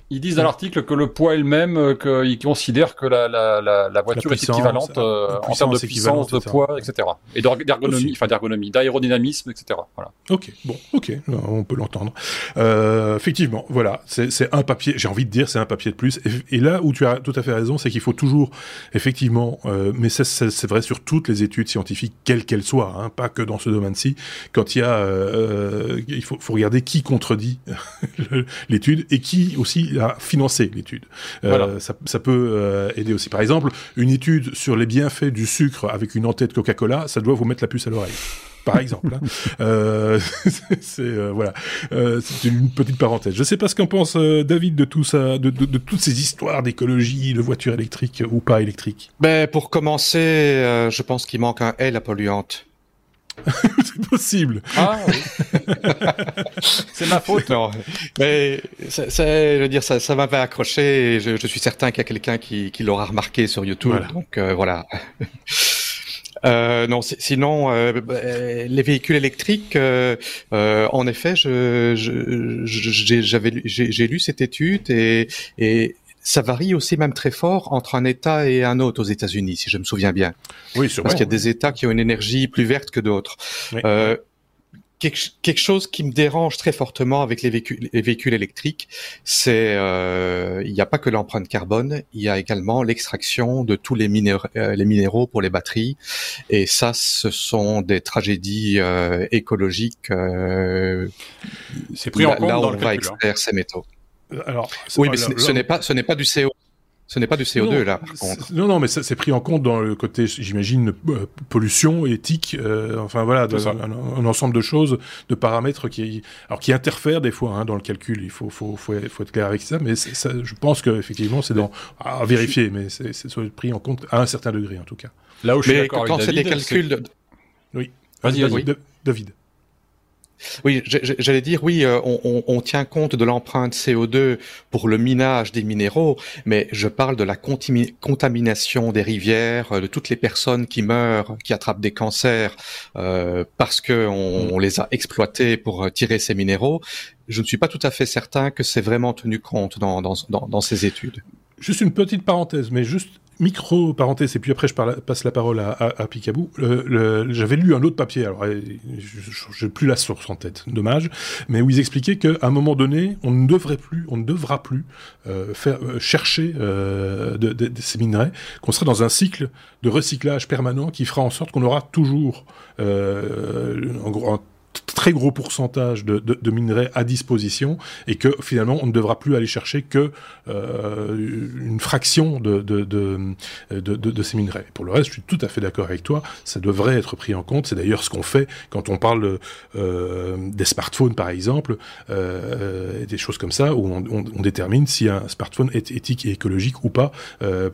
ils disent dans l'article que le poids est le même, euh, qu'ils considèrent que la, la, la, la voiture est équivalente euh, en termes de puissance, de poids, etc. Et d'ergonomie, enfin d'ergonomie, d'aérodynamisme, etc. Voilà. Ok, bon, ok, on peut l'entendre. Euh, effectivement, voilà, c'est un papier, j'ai envie de dire, c'est un papier de plus. Et, là où tu as tout à fait raison, c'est qu'il faut toujours, effectivement, euh, mais c'est vrai sur toutes les études scientifiques, quelles qu'elles soient, hein, pas que dans ce domaine-ci, quand il y a, euh, il faut, faut regarder qui contredit l'étude et qui aussi à financer l'étude. Euh, ça, ça, peut euh, aider aussi. Par exemple, une étude sur les bienfaits du sucre avec une entête Coca-Cola, ça doit vous mettre la puce à l'oreille par exemple. Hein. euh, c'est euh, voilà, euh, c'est une petite parenthèse. Je sais pas ce qu'en pense euh, David de tout ça, de, de, de toutes ces histoires d'écologie, de voitures électriques ou pas électriques. Ben pour commencer, je pense qu'il manque un L à polluante. c'est possible. Ah oui. c'est ma faute. Non, mais c'est, je veux dire, ça, ça m'avait accroché. Et je, je, suis certain qu'il y a quelqu'un qui, qui l'aura remarqué sur YouTube. Donc euh, voilà. Euh, non, sinon euh, bah, les véhicules électriques, euh, euh en effet, je, j'avais, j'ai, lu cette étude et, et ça varie aussi même très fort entre un État et un autre aux États-Unis, si je me souviens bien. Oui, sûrement. Parce qu'il y a des États qui ont une énergie plus verte que d'autres. Euh, quelque, chose qui me dérange très fortement avec les véhicules, les véhicules électriques, c'est euh, il n'y a pas que l'empreinte carbone, il y a également l'extraction de tous les, minéraux, euh, les minéraux pour les batteries. Et ça, ce sont des tragédies euh, écologiques. Euh, c'est pris en compte là dans on le va hein. extraire ces métaux. Alors, oui, mais ce n'est pas, ce n'est pas du CO. Ce n'est pas du CO2 non, là, par contre. Non, non, mais c'est pris en compte dans le côté, j'imagine, euh, pollution, éthique, euh, enfin voilà, de, un, un, ensemble de choses, de paramètres qui, alors qui interfèrent des fois hein, dans le calcul. Il faut, faut, faut, faut être clair avec ça, mais ça, je pense que effectivement c'est dans à vérifier, mais c'est pris en compte à un certain degré en tout cas. Là où je suis d'accord quand c'est des calculs, de... oui. Vas-y, vas-y. David. Oui, j'allais dire, oui, euh, on, on, on, tient compte de l'empreinte CO2 pour le minage des minéraux, mais je parle de la contamination des rivières, euh, de toutes les personnes qui meurent, qui attrapent des cancers euh, parce que on, mm. on, les a exploités pour tirer ces minéraux. Je ne suis pas tout à fait certain que c'est vraiment tenu compte dans, dans, dans, dans ces études. Juste une petite parenthèse, mais juste micro parenthèse, et puis après je passe la parole à, Picabou. J'avais lu un autre papier, alors euh, n'ai plus la source en tête, dommage, mais où ils expliquaient qu'à un moment donné, on ne devrait plus, on ne devra plus euh, faire euh, chercher de, ces minerais, qu'on serait dans un cycle de recyclage permanent qui fera en sorte qu'on aura toujours en gros, très gros pourcentage de, minerais à disposition et que finalement on ne devra plus aller chercher que euh, une fraction de, ces minerais. Pour le reste, je suis tout à fait d'accord avec toi, ça devrait être pris en compte. C'est d'ailleurs ce qu'on fait quand on parle euh, des smartphones par exemple, euh, des choses comme ça, où on, on, détermine si un smartphone est éthique et écologique ou pas,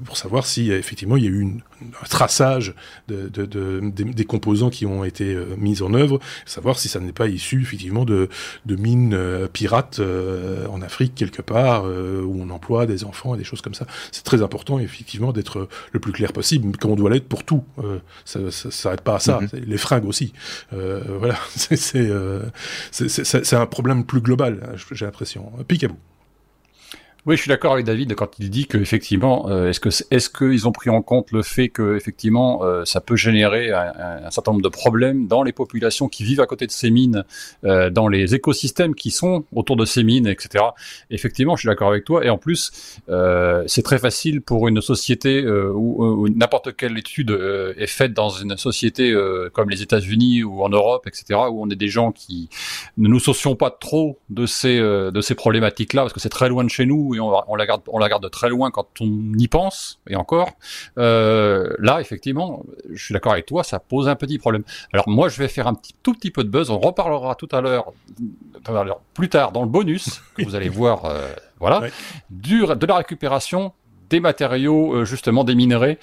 pour savoir si effectivement il y a eu une, un traçage de, des, des, composants qui ont été euh, mis en œuvre, savoir si ça n'est pas issu effectivement de, mines euh, pirates euh, en Afrique quelque part où on emploie des enfants et des choses comme ça. C'est très important effectivement d'être le plus clair possible, comme on doit l'être pour tout. ça, ça s'arrête pas à ça. Mhm. Les fringues aussi. voilà, c'est c'est un problème plus global. Hein, j'ai l'impression. Picabou. Oui, je suis d'accord avec David quand il dit que effectivement, euh, est-ce que est-ce qu'ils ont pris en compte le fait que effectivement, euh, ça peut générer un, certain nombre de problèmes dans les populations qui vivent à côté de ces mines, euh, dans les écosystèmes qui sont autour de ces mines, etc. Effectivement, je suis d'accord avec toi. Et en plus, c'est très facile pour une société où, n'importe quelle étude est faite dans une société comme les États-Unis ou en Europe, etc., où on est des gens qui ne nous soucions pas trop de ces de ces problématiques-là parce que c'est très loin de chez nous et on, la garde, on la garde de très loin quand on y pense, et encore. Euh, là, effectivement, je suis d'accord avec toi, ça pose un petit problème. Alors moi, je vais faire un petit, tout petit peu de buzz. On reparlera tout à l'heure, plus tard dans le bonus que vous allez voir. Euh, voilà, de la récupération des matériaux euh, justement des minerais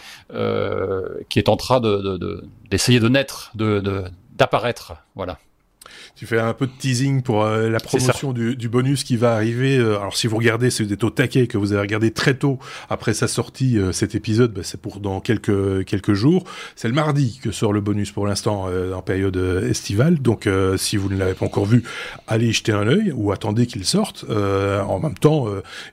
qui est en train de d'essayer de, de, naître, d'apparaître. Voilà tu fais un peu de teasing pour euh, la promotion du, du, bonus qui va arriver. Euh, alors si vous regardez, c'est des au taquet que vous avez regardé très tôt après sa sortie, euh, cet épisode, bah, c'est pour dans quelques quelques jours. C'est le mardi que sort le bonus pour l'instant en période estivale. Donc si vous ne l'avez pas encore vu, allez y jeter un œil ou attendez qu'il sorte. en même temps,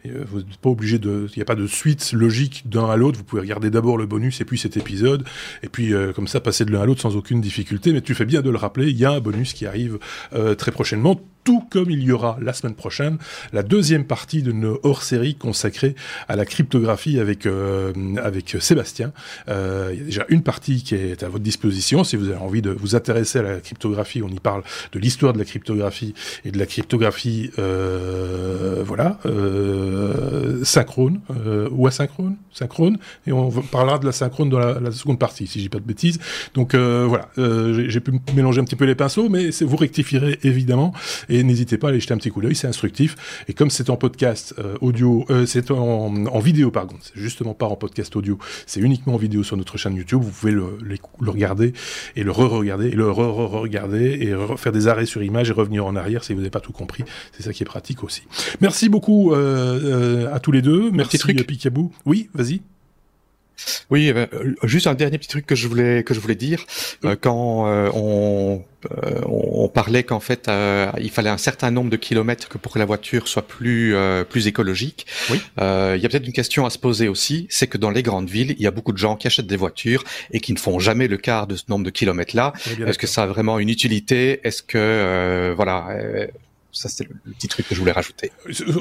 vous n'êtes pas obligé de, il n'y a pas de suite logique d'un à l'autre. Vous pouvez regarder d'abord le bonus et puis cet épisode et puis comme ça passer de l'un à l'autre sans aucune difficulté. Mais tu fais bien de le rappeler, il y a un bonus qui arrive euh, très prochainement tout comme il y aura la semaine prochaine la deuxième partie de nos hors-série consacrée à la cryptographie avec euh, avec Sébastien. Euh, il y a déjà une partie qui est à votre disposition si vous avez envie de vous intéresser à la cryptographie. On y parle de l'histoire de la cryptographie et de la cryptographie, euh, voilà, euh, synchrone euh, ou asynchrone, synchrone. Et on parlera de la synchrone dans la, seconde partie, si j'ai pas de bêtises. Donc voilà, j'ai pu mélanger un petit peu les pinceaux, mais vous évidemment. Et n'hésitez pas à aller jeter un petit coup d'œil, c'est instructif. Et comme c'est en podcast euh, audio, euh, c'est en, vidéo par contre, c'est justement pas en podcast audio, c'est uniquement en vidéo sur notre chaîne YouTube, vous pouvez le, le regarder et le re-regarder et le re-re-regarder et faire des arrêts sur image et revenir en arrière si vous n'avez pas tout compris. C'est ça qui est pratique aussi. Merci beaucoup euh, à tous les deux. Merci Picabou. Oui, vas-y. Oui, juste un dernier petit truc que je voulais que je voulais dire quand on euh, on parlait qu'en fait, euh, il fallait un certain nombre de kilomètres que pour que la voiture soit plus euh, plus écologique. Oui. il y a peut-être une question à se poser aussi, c'est que dans les grandes villes, il y a beaucoup de gens qui achètent des voitures et qui ne font jamais le quart de ce nombre de kilomètres-là. Est-ce que ça a vraiment une utilité? Est-ce que voilà ça, c'est le, petit truc que je voulais rajouter.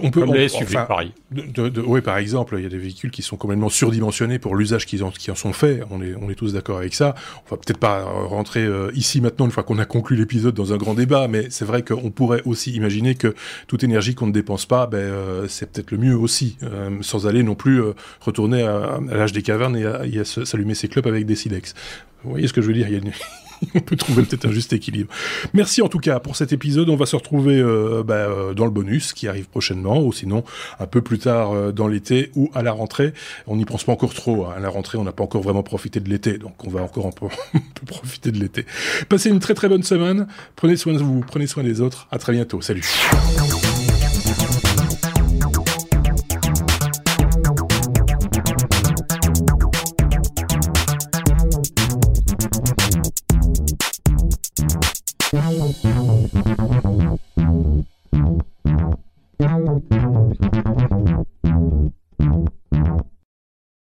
On peut, Comme les enfin, pareil. De, oui, par exemple, il y a des véhicules qui sont complètement surdimensionnés pour l'usage qu'ils en, qui en sont faits. On est, on est tous d'accord avec ça. On va peut-être pas rentrer euh, ici maintenant une fois qu'on a conclu l'épisode dans un grand débat, mais c'est vrai qu'on pourrait aussi imaginer que toute énergie qu'on ne dépense pas, ben, euh, c'est peut-être le mieux aussi, euh, sans aller non plus retourner à, l'âge des cavernes et à, s'allumer ses clubs avec des silex. Vous voyez ce que je veux dire il y a une... on peut trouver peut-être un juste équilibre. Merci en tout cas pour cet épisode. On va se retrouver euh, bah, euh, dans le bonus qui arrive prochainement, ou sinon un peu plus tard euh, dans l'été ou à la rentrée. On n'y pense pas encore trop. Hein. À la rentrée, on n'a pas encore vraiment profité de l'été, donc on va encore un peu, profiter de l'été. Passez une très très bonne semaine. Prenez soin de vous, prenez soin des autres. À très bientôt. Salut.